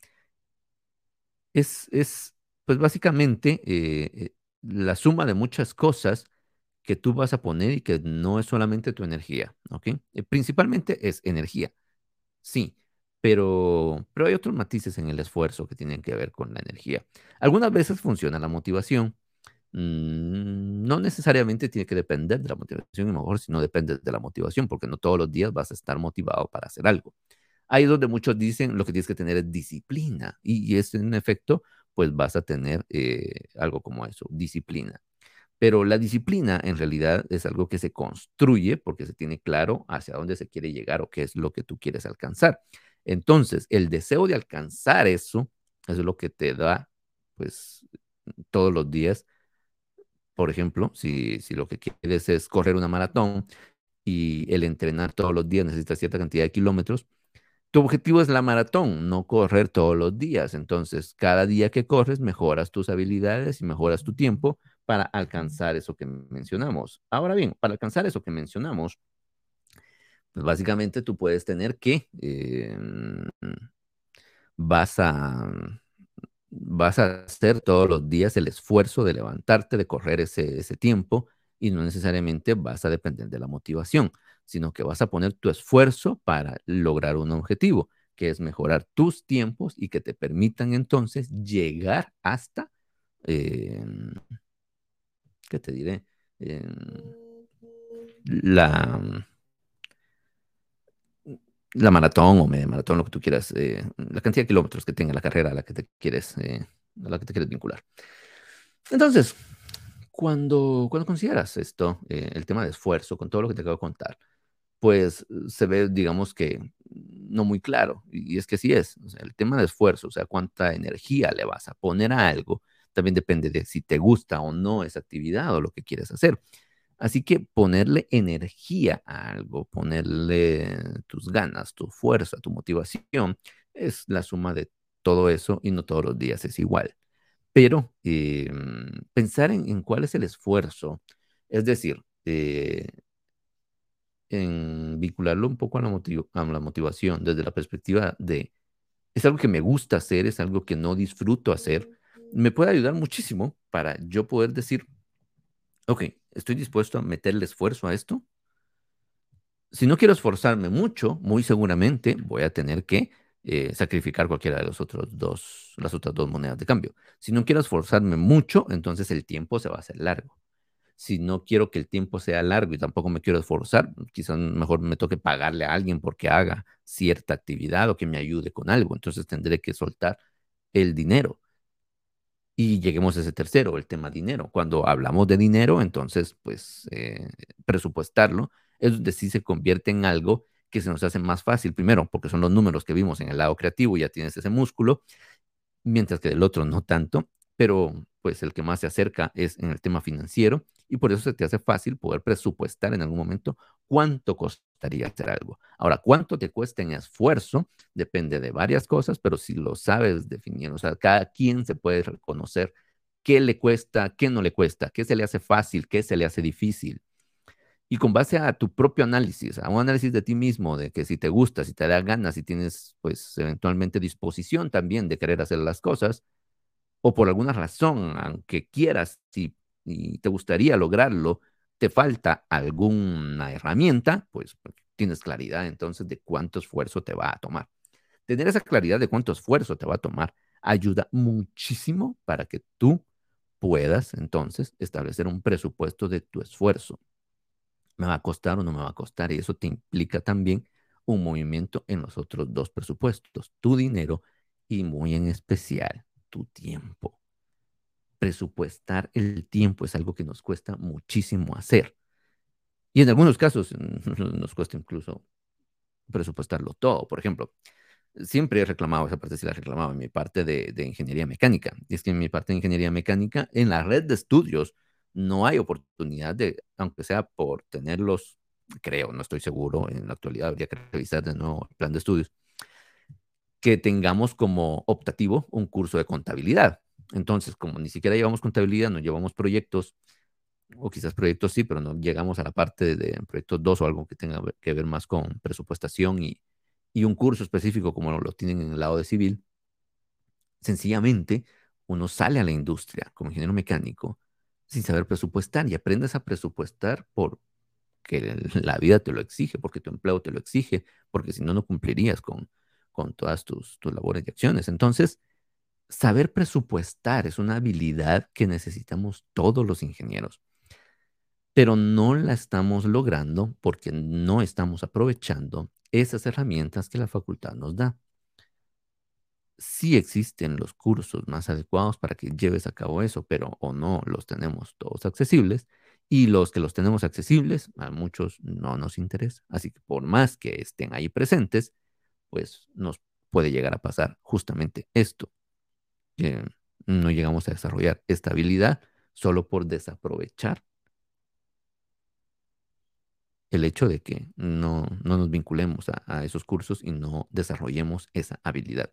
es, es pues básicamente eh, eh, la suma de muchas cosas que tú vas a poner y que no es solamente tu energía, ¿ok? Eh, principalmente es energía, sí, pero, pero hay otros matices en el esfuerzo que tienen que ver con la energía. Algunas veces funciona la motivación, Mm, no necesariamente tiene que depender de la motivación, a lo mejor si no depende de la motivación, porque no todos los días vas a estar motivado para hacer algo. Ahí es donde muchos dicen lo que tienes que tener es disciplina, y, es en efecto, pues vas a tener eh, algo como eso, disciplina. Pero la disciplina en realidad es algo que se construye porque se tiene claro hacia dónde se quiere llegar o qué es lo que tú quieres alcanzar. Entonces, el deseo de alcanzar eso, es lo que te da, pues, todos los días por ejemplo, si, si lo que quieres es correr una maratón y el entrenar todos los días necesita cierta cantidad de kilómetros, tu objetivo es la maratón, no correr todos los días. Entonces, cada día que corres, mejoras tus habilidades y mejoras tu tiempo para alcanzar eso que mencionamos. Ahora bien, para alcanzar eso que mencionamos, pues básicamente tú puedes tener que eh, vas a vas a hacer todos los días el esfuerzo de levantarte, de correr ese, ese tiempo y no necesariamente vas a depender de la motivación, sino que vas a poner tu esfuerzo para lograr un objetivo, que es mejorar tus tiempos y que te permitan entonces llegar hasta, em, ¿qué te diré? Em, la, la maratón o media maratón, lo que tú quieras, eh, la cantidad de kilómetros que tenga la carrera a la que te quieres, eh, a la que te quieres vincular. Entonces, cuando, cuando consideras esto, eh, el tema de esfuerzo, con todo lo que te acabo de contar, pues se ve, digamos que no muy claro. Y es que sí es. el tema de esfuerzo, o sea, cuánta energía le vas a poner a algo, también depende de si te gusta o no esa actividad o lo que quieres hacer. Así que ponerle energía a algo, ponerle tus ganas, tu fuerza, tu motivación, es la suma de todo eso y no todos los días es igual. Pero em, pensar en, cuál es el esfuerzo, es decir, eh, en vincularlo un poco a la, a la motivación desde la perspectiva de es algo que me gusta hacer, es algo que no disfruto hacer, me puede ayudar muchísimo para yo poder decir, ok, estoy dispuesto a meterle esfuerzo a esto. Si no quiero esforzarme mucho, muy seguramente voy a tener que eh, sacrificar cualquiera de los otros dos, las otras dos monedas de cambio. Si no quiero esforzarme mucho, entonces el tiempo se va a hacer largo. Si no quiero que el tiempo sea largo y tampoco me quiero esforzar, quizás mejor me toque pagarle a alguien porque haga cierta actividad o que me ayude con algo. Entonces tendré que soltar el dinero. Y lleguemos a ese tercero, el tema dinero. Cuando hablamos de dinero, entonces, pues, eh, presupuestarlo es donde sí se convierte en algo que se nos hace más fácil. Primero, porque son los números que vimos en el lado creativo, ya tienes ese músculo, mientras que del otro no tanto, pero pues el que más se acerca es en el tema financiero y por eso se te hace fácil poder presupuestar en algún momento cuánto costaría hacer algo. Ahora, cuánto te cuesta en esfuerzo depende de varias cosas, pero si lo sabes definir, o sea, cada quien se puede reconocer qué le cuesta, qué no le cuesta, qué se le hace fácil, qué se le hace difícil. Y con base a tu propio análisis, a un análisis de ti mismo, de que si te gusta, si te da ganas, si tienes pues eventualmente disposición también de querer hacer las cosas, o por alguna razón, aunque quieras si, y te gustaría lograrlo, te falta alguna herramienta, pues, pues tienes claridad entonces de cuánto esfuerzo te va a tomar. Tener esa claridad de cuánto esfuerzo te va a tomar ayuda muchísimo para que tú puedas entonces establecer un presupuesto de tu esfuerzo. ¿Me va a costar o no me va a costar? Y eso te implica también un movimiento en los otros dos presupuestos, tu dinero y muy en especial tu tiempo. Presupuestar el tiempo es algo que nos cuesta muchísimo hacer. Y en algunos casos nos cuesta incluso presupuestarlo todo. Por ejemplo, siempre he reclamado, esa parte sí la reclamaba en mi parte de, de, ingeniería mecánica. Y es que en mi parte de ingeniería mecánica, en la red de estudios, no hay oportunidad de, aunque sea por tenerlos, creo, no estoy seguro, en la actualidad habría que revisar de nuevo el plan de estudios, que tengamos como optativo un curso de contabilidad. Entonces, como ni siquiera llevamos contabilidad, no llevamos proyectos, o quizás proyectos sí, pero no llegamos a la parte de proyectos 2 o algo que tenga que ver más con presupuestación y, y un curso específico como lo tienen en el lado de civil, sencillamente uno sale a la industria como ingeniero mecánico sin saber presupuestar y aprendes a presupuestar por que la vida te lo exige, porque tu empleo te lo exige, porque si no, no cumplirías con, con todas tus, tus labores y acciones. Entonces, saber presupuestar es una habilidad que necesitamos todos los ingenieros, pero no la estamos logrando porque no estamos aprovechando esas herramientas que la facultad nos da. Sí existen los cursos más adecuados para que lleves a cabo eso, pero o no los tenemos todos accesibles y los que los tenemos accesibles a muchos no nos interesa. Así que por más que estén ahí presentes, pues nos puede llegar a pasar justamente esto. Que no llegamos a desarrollar esta habilidad solo por desaprovechar el hecho de que no, nos vinculemos a esos cursos y no desarrollemos esa habilidad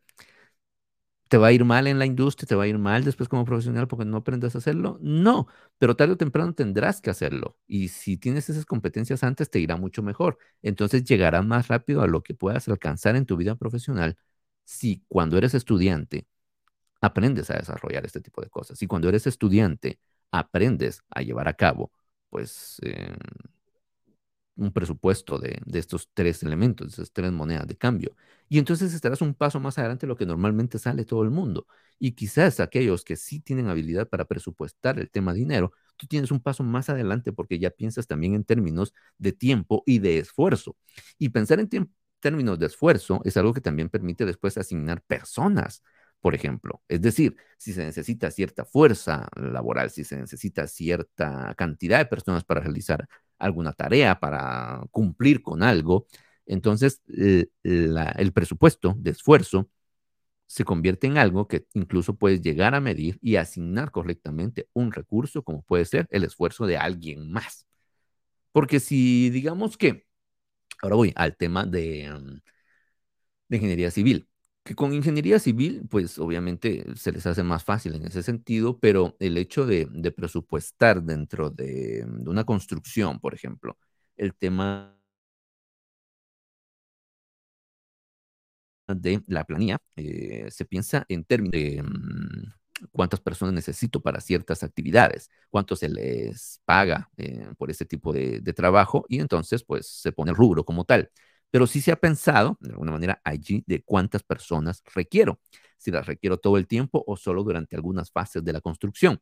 te va a ir mal en la industria, te va a ir mal después como profesional porque no aprendes a hacerlo. No, pero tarde o temprano tendrás que hacerlo. Y si tienes esas competencias antes, te irá mucho mejor. Entonces llegarás más rápido a lo que puedas alcanzar en tu vida profesional si cuando eres estudiante aprendes a desarrollar este tipo de cosas. Si cuando eres estudiante aprendes a llevar a cabo, pues... Eh, un presupuesto de, estos tres elementos, de esas tres monedas de cambio. Y entonces estarás un paso más adelante de lo que normalmente sale todo el mundo. Y quizás aquellos que sí tienen habilidad para presupuestar el tema dinero, tú tienes un paso más adelante porque ya piensas también en términos de tiempo y de esfuerzo. Y pensar en términos de esfuerzo es algo que también permite después asignar personas por ejemplo. Es decir, si se necesita cierta fuerza laboral, si se necesita cierta cantidad de personas para realizar alguna tarea, para cumplir con algo, entonces el presupuesto de esfuerzo se convierte en algo que incluso puedes llegar a medir y asignar correctamente un recurso como puede ser el esfuerzo de alguien más. Porque si digamos que, ahora voy al tema de, mm, de ingeniería civil, con ingeniería civil, pues obviamente se les hace más fácil en ese sentido, pero el hecho de, presupuestar dentro de, de, una construcción, por ejemplo, el tema de la planilla, eh, se piensa en términos de mm, cuántas personas necesito para ciertas actividades, cuánto se les paga eh, por ese tipo de, de, trabajo y entonces pues se pone el rubro como tal. Pero sí se ha pensado de alguna manera allí de cuántas personas requiero, si las requiero todo el tiempo o solo durante algunas fases de la construcción.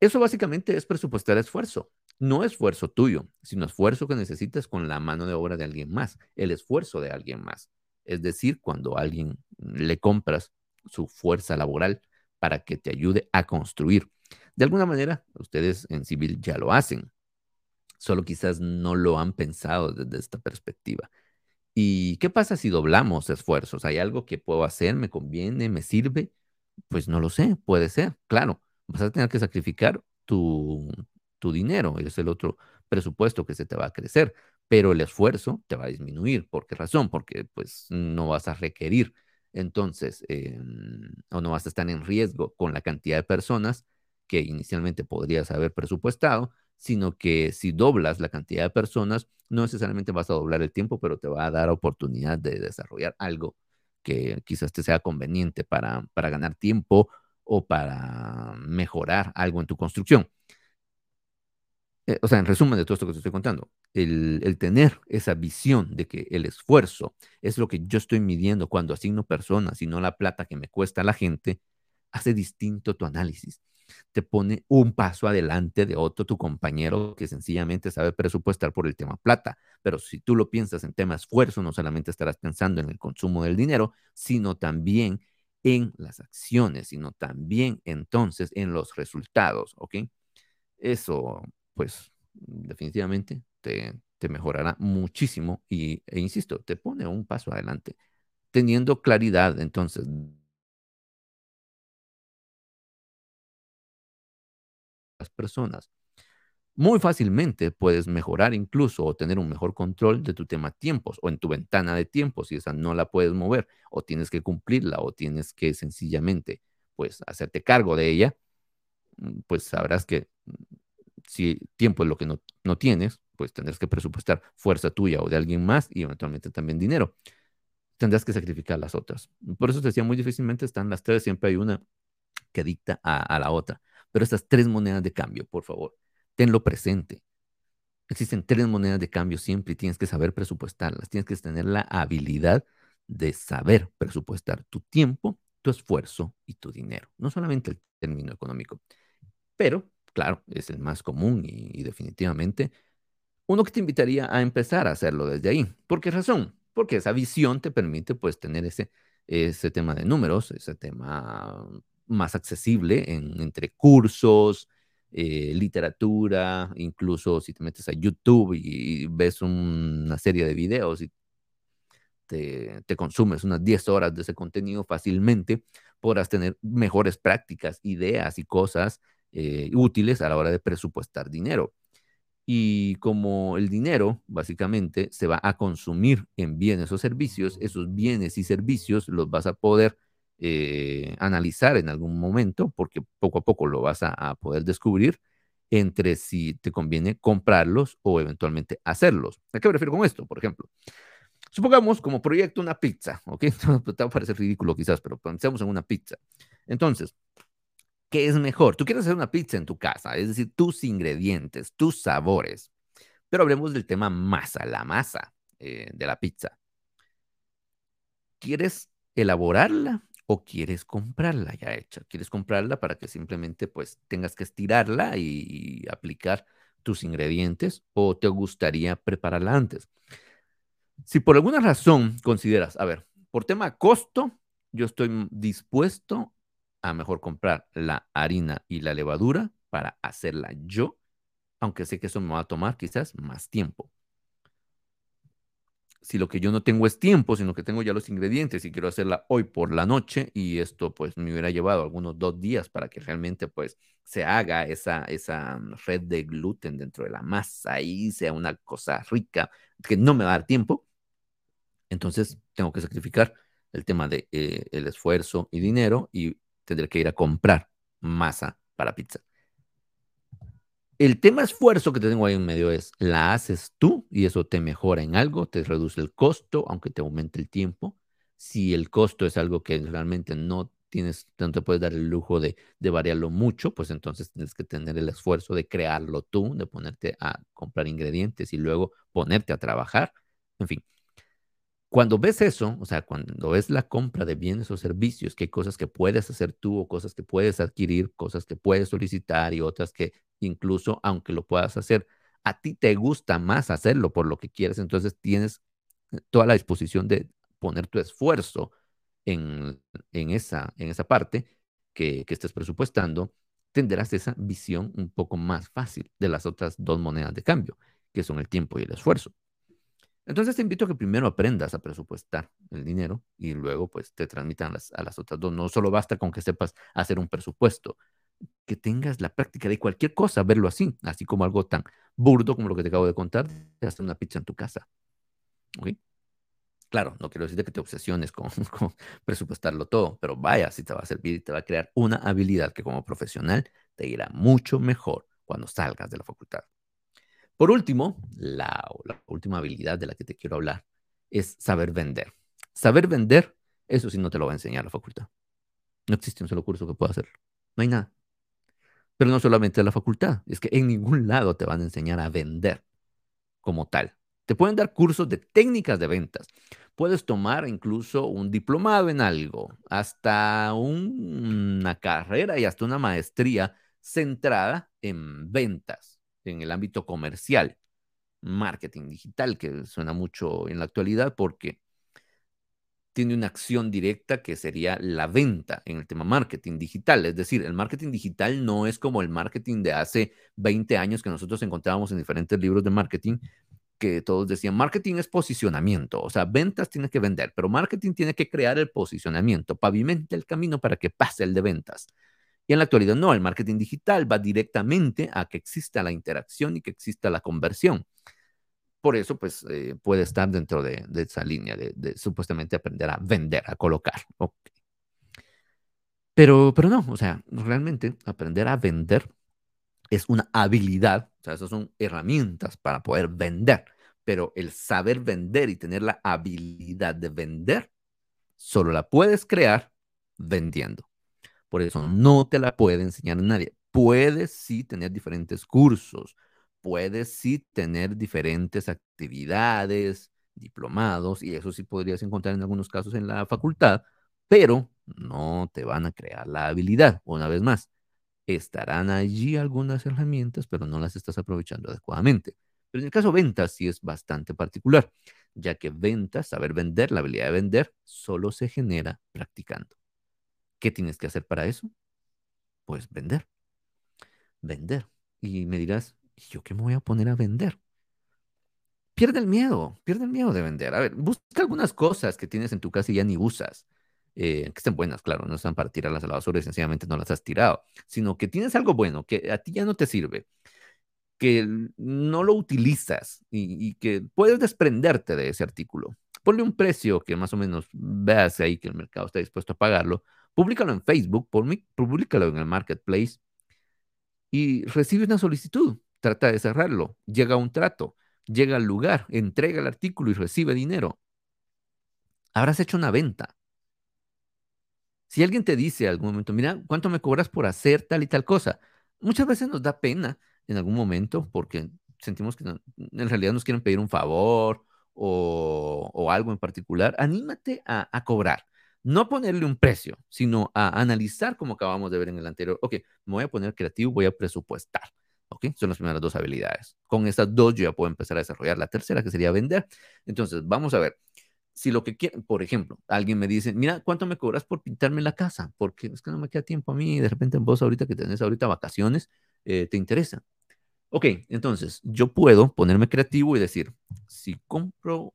Eso básicamente es presupuestar esfuerzo. No esfuerzo tuyo, sino esfuerzo que necesitas con la mano de obra de alguien más, el esfuerzo de alguien más. Es decir, cuando a alguien le compras su fuerza laboral para que te ayude a construir. De alguna manera, ustedes en civil ya lo hacen, solo quizás no lo han pensado desde esta perspectiva. ¿Y qué pasa si doblamos esfuerzos? ¿Hay algo que puedo hacer? ¿Me conviene? ¿Me sirve? Pues no lo sé, puede ser, claro vas a tener que sacrificar tu, tu dinero, es el otro presupuesto que se te va a crecer, pero el esfuerzo te va a disminuir. ¿Por qué razón? Porque pues no vas a requerir entonces em, o no vas a estar en riesgo con la cantidad de personas que inicialmente podrías haber presupuestado, sino que si doblas la cantidad de personas, no necesariamente vas a doblar el tiempo, pero te va a dar oportunidad de desarrollar algo que quizás te sea conveniente para, para ganar tiempo o para mejorar algo en tu construcción. Eh, o sea, en resumen de todo esto que te estoy contando, el, el, tener esa visión de que el esfuerzo es lo que yo estoy midiendo cuando asigno personas y no la plata que me cuesta la gente, hace distinto tu análisis. Te pone un paso adelante de otro tu compañero que sencillamente sabe presupuestar por el tema plata. Pero si tú lo piensas en tema esfuerzo, no solamente estarás pensando en el consumo del dinero, sino también en las acciones, sino también entonces en los resultados, ¿ok? Eso, pues, definitivamente te, te mejorará muchísimo y, e insisto, te pone un paso adelante, teniendo claridad entonces las personas muy fácilmente puedes mejorar incluso o tener un mejor control de tu tema tiempos o en tu ventana de tiempos si esa no la puedes mover o tienes que cumplirla o tienes que sencillamente pues hacerte cargo de ella, mm, pues sabrás que mm, si tiempo es lo que no, no tienes, pues tendrás que presupuestar fuerza tuya o de alguien más y eventualmente también dinero. Tendrás que sacrificar las otras. Por eso te decía, muy difícilmente están las tres, siempre hay una que dicta a, a la otra. Pero estas tres monedas de cambio, por favor, tenlo presente. Existen tres monedas de cambio siempre y tienes que saber presupuestarlas. Tienes que tener la habilidad de saber presupuestar tu tiempo, tu esfuerzo y tu dinero. No solamente el término económico, pero claro, es el más común y, definitivamente uno que te invitaría a empezar a hacerlo desde ahí. ¿Por qué razón? Porque esa visión te permite pues tener ese, ese tema de números, ese tema más accesible en, entre cursos, eh, literatura, incluso si te metes a YouTube y, ves una serie de videos y te, te, consumes unas 10 horas de ese contenido fácilmente, podrás tener mejores prácticas, ideas y cosas eh, útiles a la hora de presupuestar dinero. Y como el dinero básicamente se va a consumir en bienes o servicios, esos bienes y servicios los vas a poder eh, analizar en algún momento, porque poco a poco lo vas a, poder descubrir entre si te conviene comprarlos o eventualmente hacerlos. ¿A qué me refiero con esto? Por ejemplo, supongamos como proyecto una pizza, ¿ok? Te va a parecer ridículo quizás, pero pensemos en una pizza. Entonces, ¿qué es mejor? Tú quieres hacer una pizza en tu casa, es decir, tus ingredientes, tus sabores. Pero hablemos del tema masa, la masa eh, de la pizza. ¿Quieres elaborarla o quieres comprarla ya hecha. Quieres comprarla para que simplemente pues tengas que estirarla y, y aplicar tus ingredientes o te gustaría prepararla antes. Si por alguna razón consideras, a ver, por tema costo, yo estoy dispuesto a mejor comprar la harina y la levadura para hacerla yo, aunque sé que eso me va a tomar quizás más tiempo si lo que yo no tengo es tiempo, sino que tengo ya los ingredientes y quiero hacerla hoy por la noche y esto pues me hubiera llevado algunos dos días para que realmente pues se haga esa, esa mm, red de gluten dentro de la masa y sea una cosa rica que no me va a dar tiempo, entonces tengo que sacrificar el tema de eh, el esfuerzo y dinero y tendré que ir a comprar masa para pizza. El tema esfuerzo que te tengo ahí en medio es, la haces tú y eso te mejora en algo, te reduce el costo, aunque te aumente el tiempo. Si el costo es algo que realmente no tienes, no te puedes dar el lujo de, de variarlo mucho, pues entonces tienes que tener el esfuerzo de crearlo tú, de ponerte a comprar ingredientes y luego ponerte a trabajar. En fin, cuando ves eso, o sea, cuando ves la compra de bienes o servicios, que cosas que puedes hacer tú o cosas que puedes adquirir, cosas que puedes solicitar y otras que incluso, aunque lo puedas hacer, a ti te gusta más hacerlo por lo que quieres, entonces tienes eh, toda la disposición de poner tu esfuerzo en, esa, en esa parte que, que estés presupuestando, tendrás esa visión un poco más fácil de las otras dos monedas de cambio, que son el tiempo y el esfuerzo. Entonces te invito a que primero aprendas a presupuestar el dinero y luego pues te transmitan a las otras dos. No solo basta con que sepas hacer un presupuesto, que tengas la práctica de cualquier cosa, verlo así, así como algo tan burdo como lo que te acabo de contar, de hacer una pizza en tu casa. Claro, no quiero decirte que te obsesiones con, con, presupuestarlo todo, pero vaya, si te va a servir y te va a crear una habilidad que como profesional te irá mucho mejor cuando salgas de la facultad. Por último, la, última habilidad de la que te quiero hablar es saber vender. Saber vender, eso sí no te lo va a enseñar la facultad. No existe un solo curso que pueda hacerlo. No hay nada. Pero no solamente la facultad, es que en ningún lado te van a enseñar a vender como tal. Te pueden dar cursos de técnicas de ventas. Puedes tomar incluso un diplomado en algo, hasta una carrera y hasta una maestría centrada en ventas en el ámbito comercial, marketing digital, que suena mucho en la actualidad porque tiene una acción directa que sería la venta en el tema marketing digital. Es decir, el marketing digital no es como el marketing de hace 20 años que nosotros encontrábamos en diferentes libros de marketing, que todos decían, marketing es posicionamiento, o sea, ventas tiene que vender, pero marketing tiene que crear el posicionamiento, pavimenta el camino para que pase el de ventas. Y en la actualidad no, el marketing digital va directamente a que exista la interacción y que exista la conversión. Por eso, pues, eh, puede estar dentro de, esa línea de, supuestamente aprender a vender, a colocar. Pero, pero no, o sea, realmente aprender a vender es una habilidad, o sea, esas son herramientas para poder vender, pero el saber vender y tener la habilidad de vender, solo la puedes crear vendiendo. Por eso no te la puede enseñar nadie. Puedes sí tener diferentes cursos, puedes sí tener diferentes actividades, diplomados, y eso sí podrías encontrar en algunos casos en la facultad, pero no te van a crear la habilidad. Una vez más, estarán allí algunas herramientas, pero no las estás aprovechando adecuadamente. Pero en el caso ventas sí es bastante particular, ya que ventas, saber vender, la habilidad de vender, solo se genera practicando. ¿Qué tienes que hacer para eso? Pues vender. Vender. Y me dirás, ¿yo qué me voy a poner a vender? Pierde el miedo, pierde el miedo de vender. A ver, busca algunas cosas que tienes en tu casa y ya ni usas. Eh, que estén buenas, claro, no están para tirarlas a la basura y sencillamente no las has tirado, sino que tienes algo bueno que a ti ya no te sirve, que no lo utilizas y, y que puedes desprenderte de ese artículo. Ponle un precio que más o menos veas ahí que el mercado está dispuesto a pagarlo Públicalo en Facebook, públicalo en el marketplace y recibe una solicitud. Trata de cerrarlo. Llega a un trato, llega al lugar, entrega el artículo y recibe dinero. Habrás hecho una venta. Si alguien te dice en algún momento, mira, ¿cuánto me cobras por hacer tal y tal cosa? Muchas veces nos da pena en algún momento porque sentimos que en realidad nos quieren pedir un favor o, algo en particular. Anímate a cobrar no ponerle un precio, sino a analizar como acabamos de ver en el anterior. Ok, me voy a poner creativo, voy a presupuestar. Ok, son las primeras dos habilidades. Con estas dos yo ya puedo empezar a desarrollar la tercera, que sería vender. Entonces, vamos a ver. Si lo que quieren, por ejemplo, alguien me dice, mira, ¿cuánto me cobras por pintarme la casa? Porque es que no me queda tiempo a mí, de repente en vos ahorita que tenés ahorita vacaciones, eh, te interesa. Ok, entonces yo puedo ponerme creativo y decir, si compro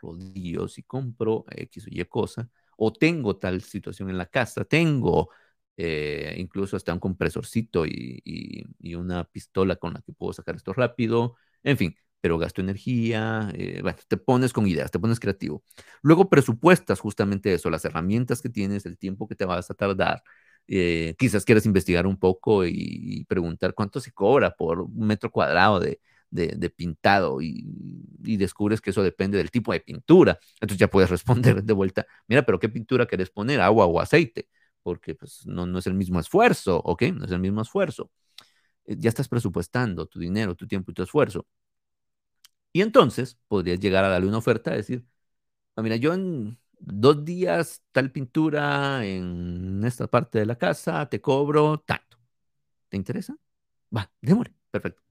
rodillos, si compro X o Y cosa, o tengo tal situación en la casa, tengo eh, incluso hasta un compresorcito y, una pistola con la que puedo sacar esto rápido, en fin, pero gasto energía, eh, bueno, te pones con ideas, te pones creativo. Luego presupuestas justamente eso, las herramientas que tienes, el tiempo que te vas a tardar. Eh, quizás quieras investigar un poco y, preguntar cuánto se cobra por un metro cuadrado de, de, pintado y, descubres que eso depende del tipo de pintura. Entonces ya puedes responder de vuelta, mira, pero ¿qué pintura querés poner? ¿Agua o aceite? Porque pues, no, no es el mismo esfuerzo, ¿ok? No es el mismo esfuerzo. Eh, ya estás presupuestando tu dinero, tu tiempo y tu esfuerzo. Y entonces podrías llegar a darle una oferta, a decir, ah, mira, yo en dos días tal pintura en esta parte de la casa, te cobro tanto. ¿Te interesa? Va, démosle, perfecto.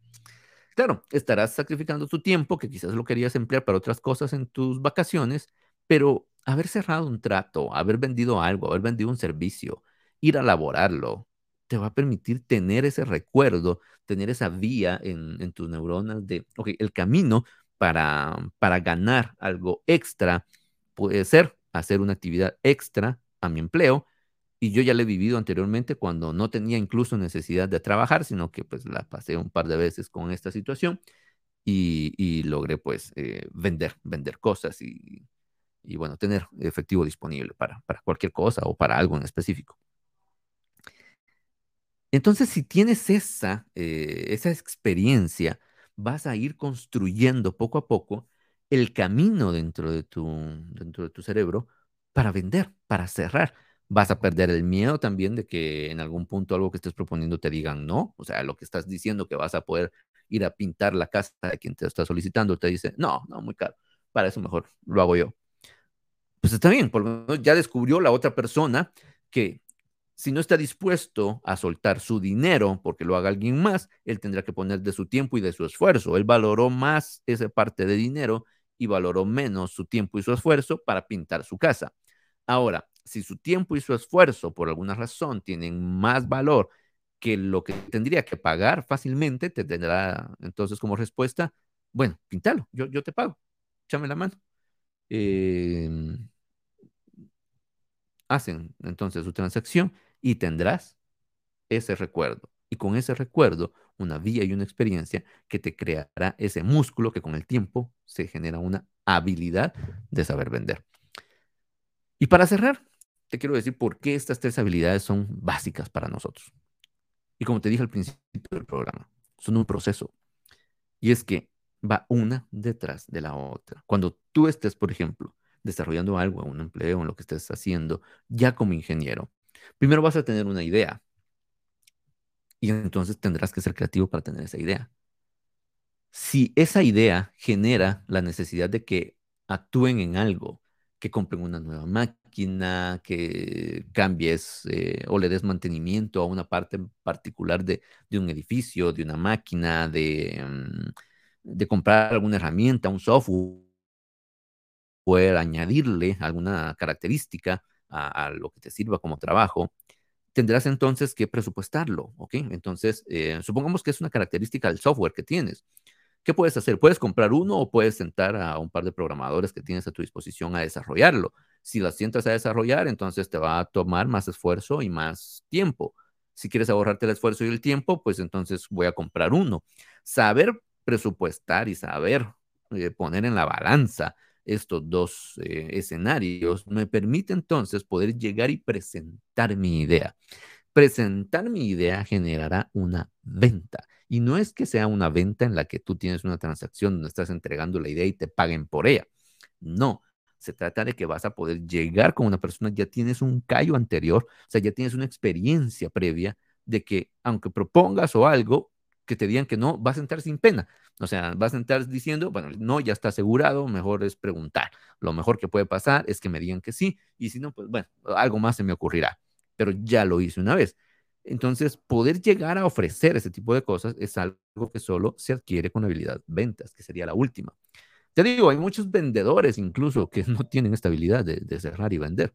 Claro, estarás sacrificando tu tiempo, que quizás lo querías emplear para otras cosas en tus vacaciones, pero haber cerrado un trato, haber vendido algo, haber vendido un servicio, ir a elaborarlo, te va a permitir tener ese recuerdo, tener esa vía en, tus neuronas de, ok, el camino para, para ganar algo extra puede ser hacer una actividad extra a mi empleo. Y yo ya lo he vivido anteriormente cuando no tenía incluso necesidad de trabajar, sino que pues la pasé un par de veces con esta situación y, logré pues eh, vender, vender cosas y, bueno, tener efectivo disponible para, para cualquier cosa o para algo en específico. Entonces, si tienes esa, eh, esa experiencia, vas a ir construyendo poco a poco el camino dentro de tu, dentro de tu cerebro para vender, para cerrar. Vas a perder el miedo también de que en algún punto algo que estés proponiendo te digan no. O sea, lo que estás diciendo que vas a poder ir a pintar la casa de quien te está solicitando, te dice, no, no, muy caro. Para eso mejor lo hago yo. Pues está bien, por lo menos ya descubrió la otra persona que si no está dispuesto a soltar su dinero porque lo haga alguien más, él tendrá que poner de su tiempo y de su esfuerzo. Él valoró más esa parte de dinero y valoró menos su tiempo y su esfuerzo para pintar su casa. Ahora, si su tiempo y su esfuerzo por alguna razón tienen más valor que lo que tendría que pagar fácilmente, te tendrá entonces como respuesta, bueno, pintalo, yo, yo te pago, échame la mano. Em, hacen entonces su transacción y tendrás ese recuerdo. Y con ese recuerdo, una vía y una experiencia que te creará ese músculo que con el tiempo se genera una habilidad de saber vender. Y para cerrar, te quiero decir por qué estas tres habilidades son básicas para nosotros. Y como te dije al principio del programa, son un proceso. Y es que va una detrás de la otra. Cuando tú estés, por ejemplo, desarrollando algo, un empleo, en lo que estés haciendo, ya como ingeniero, Primero vas a tener una idea y entonces tendrás que ser creativo para tener esa idea. Si esa idea genera la necesidad de que actúen en algo, que compren una nueva máquina, que cambies eh, o le des mantenimiento a una parte particular de, un edificio, de una máquina, de, mm, de comprar alguna herramienta, un software, añadirle alguna característica, a, lo que te sirva como trabajo, tendrás entonces que presupuestarlo, ¿ok? Entonces, eh, supongamos que es una característica del software que tienes. ¿Qué puedes hacer? Puedes comprar uno o puedes sentar a un par de programadores que tienes a tu disposición a desarrollarlo. Si las sientas a desarrollar, entonces te va a tomar más esfuerzo y más tiempo. Si quieres ahorrarte el esfuerzo y el tiempo, pues entonces voy a comprar uno. Saber presupuestar y saber eh, poner en la balanza estos dos eh, escenarios me permite entonces poder llegar y presentar mi idea. Presentar mi idea generará una venta. Y no es que sea una venta en la que tú tienes una transacción donde estás entregando la idea y te paguen por ella. No, se trata de que vas a poder llegar con una persona, ya tienes un callo anterior, o sea, ya tienes una experiencia previa de que aunque propongas o algo, que te digan que no, vas a entrar sin pena. O sea, vas a entrar diciendo, bueno, no, ya está asegurado, mejor es preguntar. Lo mejor que puede pasar es que me digan que sí, y si no, pues bueno, algo más se me ocurrirá. Pero ya lo hice una vez. Entonces, poder llegar a ofrecer ese tipo de cosas es algo que solo se adquiere con habilidad ventas, que sería la última. Te digo, hay muchos vendedores incluso que no tienen esta habilidad de, cerrar y vender.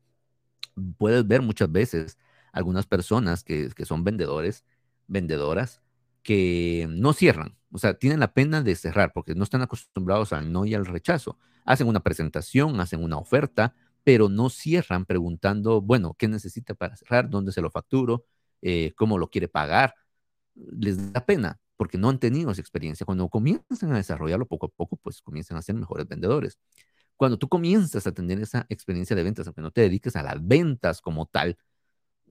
Puedes ver muchas veces algunas personas que, que son vendedores, vendedoras, que no cierran, o sea, tienen la pena de cerrar porque no están acostumbrados al no y al rechazo. Hacen una presentación, hacen una oferta, pero no cierran preguntando, bueno, ¿qué necesita para cerrar? ¿Dónde se lo facturo? Eh, ¿Cómo lo quiere pagar? Les da pena porque no han tenido esa experiencia. Cuando comienzan a desarrollarlo poco a poco, pues comienzan a ser mejores vendedores. Cuando tú comienzas a tener esa experiencia de ventas, aunque no te dediques a las ventas como tal,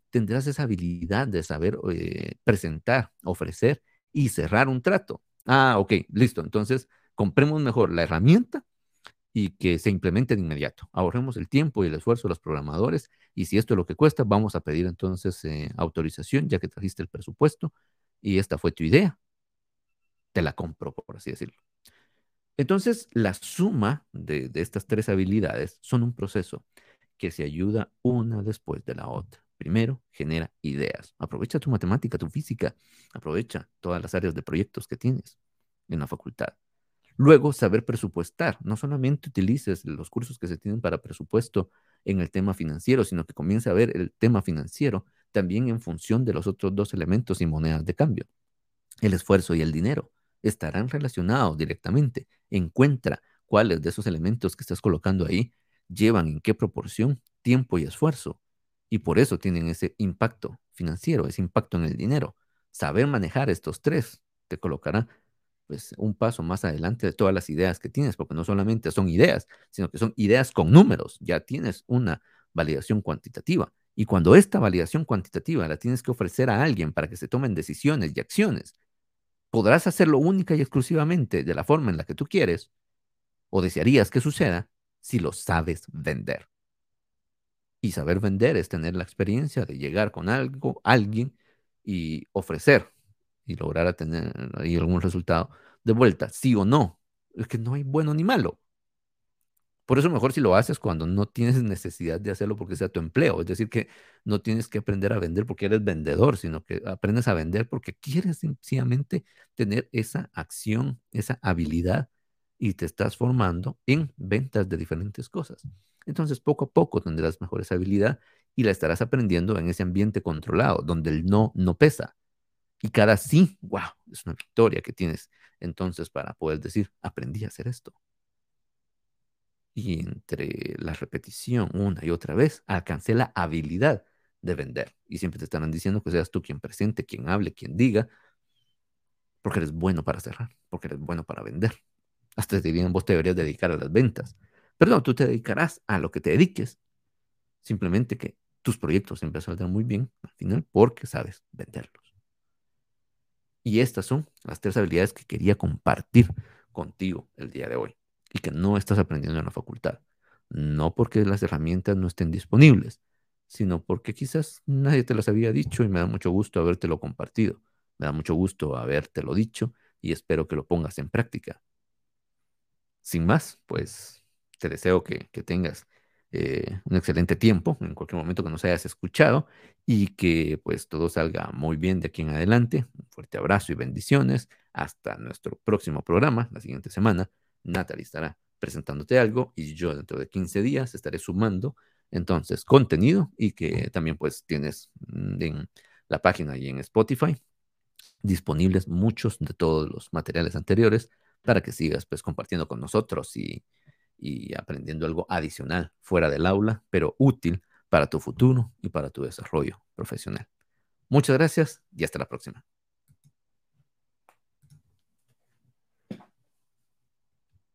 tendrás esa habilidad de saber eh, presentar, ofrecer y cerrar un trato. Ah, ok, listo. Entonces, compremos mejor la herramienta y que se implemente de inmediato. Ahorremos el tiempo y el esfuerzo de los programadores y si esto es lo que cuesta, vamos a pedir entonces eh, autorización ya que trajiste el presupuesto y esta fue tu idea. Te la compro, por así decirlo. Entonces, la suma de, de estas tres habilidades son un proceso que se ayuda una después de la otra. Primero, genera ideas. Aprovecha tu matemática, tu física. Aprovecha todas las áreas de proyectos que tienes en la facultad. Luego, saber presupuestar. No solamente utilices los cursos que se tienen para presupuesto en el tema financiero, sino que comience a ver el tema financiero también en función de los otros dos elementos y monedas de cambio. El esfuerzo y el dinero estarán relacionados directamente. Encuentra cuáles de esos elementos que estás colocando ahí llevan en qué proporción tiempo y esfuerzo. Y por eso tienen ese impacto financiero, ese impacto en el dinero. Saber manejar estos tres te colocará pues un paso más adelante de todas las ideas que tienes, porque no solamente son ideas, sino que son ideas con números. Ya tienes una validación cuantitativa. Y cuando esta validación cuantitativa la tienes que ofrecer a alguien para que se tomen decisiones y acciones, podrás hacerlo única y exclusivamente de la forma en la que tú quieres o desearías que suceda si lo sabes vender. Y saber vender es tener la experiencia de llegar con algo, alguien y ofrecer y lograr tener ahí algún resultado de vuelta, sí o no. Es que no hay bueno ni malo. Por eso mejor si lo haces cuando no tienes necesidad de hacerlo porque sea tu empleo. Es decir, que no tienes que aprender a vender porque eres vendedor, sino que aprendes a vender porque quieres sencillamente tener esa acción, esa habilidad y te estás formando en ventas de diferentes cosas. Entonces, poco a poco tendrás mejor esa habilidad y la estarás aprendiendo en ese ambiente controlado, donde el no no pesa. Y cada sí, wow, es una victoria que tienes entonces para poder decir, aprendí a hacer esto. Y entre la repetición una y otra vez, alcancé la habilidad de vender. Y siempre te estarán diciendo que seas tú quien presente, quien hable, quien diga, porque eres bueno para cerrar, porque eres bueno para vender. Hasta te dirían, vos te deberías dedicar a las ventas. Pero no, tú te dedicarás a lo que te dediques. Simplemente que tus proyectos siempre saldrán muy bien al final porque sabes venderlos. Y estas son las tres habilidades que quería compartir contigo el día de hoy y que no estás aprendiendo en la facultad. No porque las herramientas no estén disponibles, sino porque quizás nadie te las había dicho y me da mucho gusto habértelo compartido. Me da mucho gusto habértelo dicho y espero que lo pongas en práctica. Sin más, pues te deseo que, que tengas eh, un excelente tiempo en cualquier momento que nos hayas escuchado y que pues todo salga muy bien de aquí en adelante. Un fuerte abrazo y bendiciones. Hasta nuestro próximo programa, la siguiente semana. Natalie estará presentándote algo y yo dentro de 15 días estaré sumando entonces contenido y que también pues tienes mm, en la página y en Spotify disponibles muchos de todos los materiales anteriores para que sigas pues compartiendo con nosotros y y aprendiendo algo adicional fuera del aula, pero útil para tu futuro y para tu desarrollo profesional. Muchas gracias y hasta la próxima.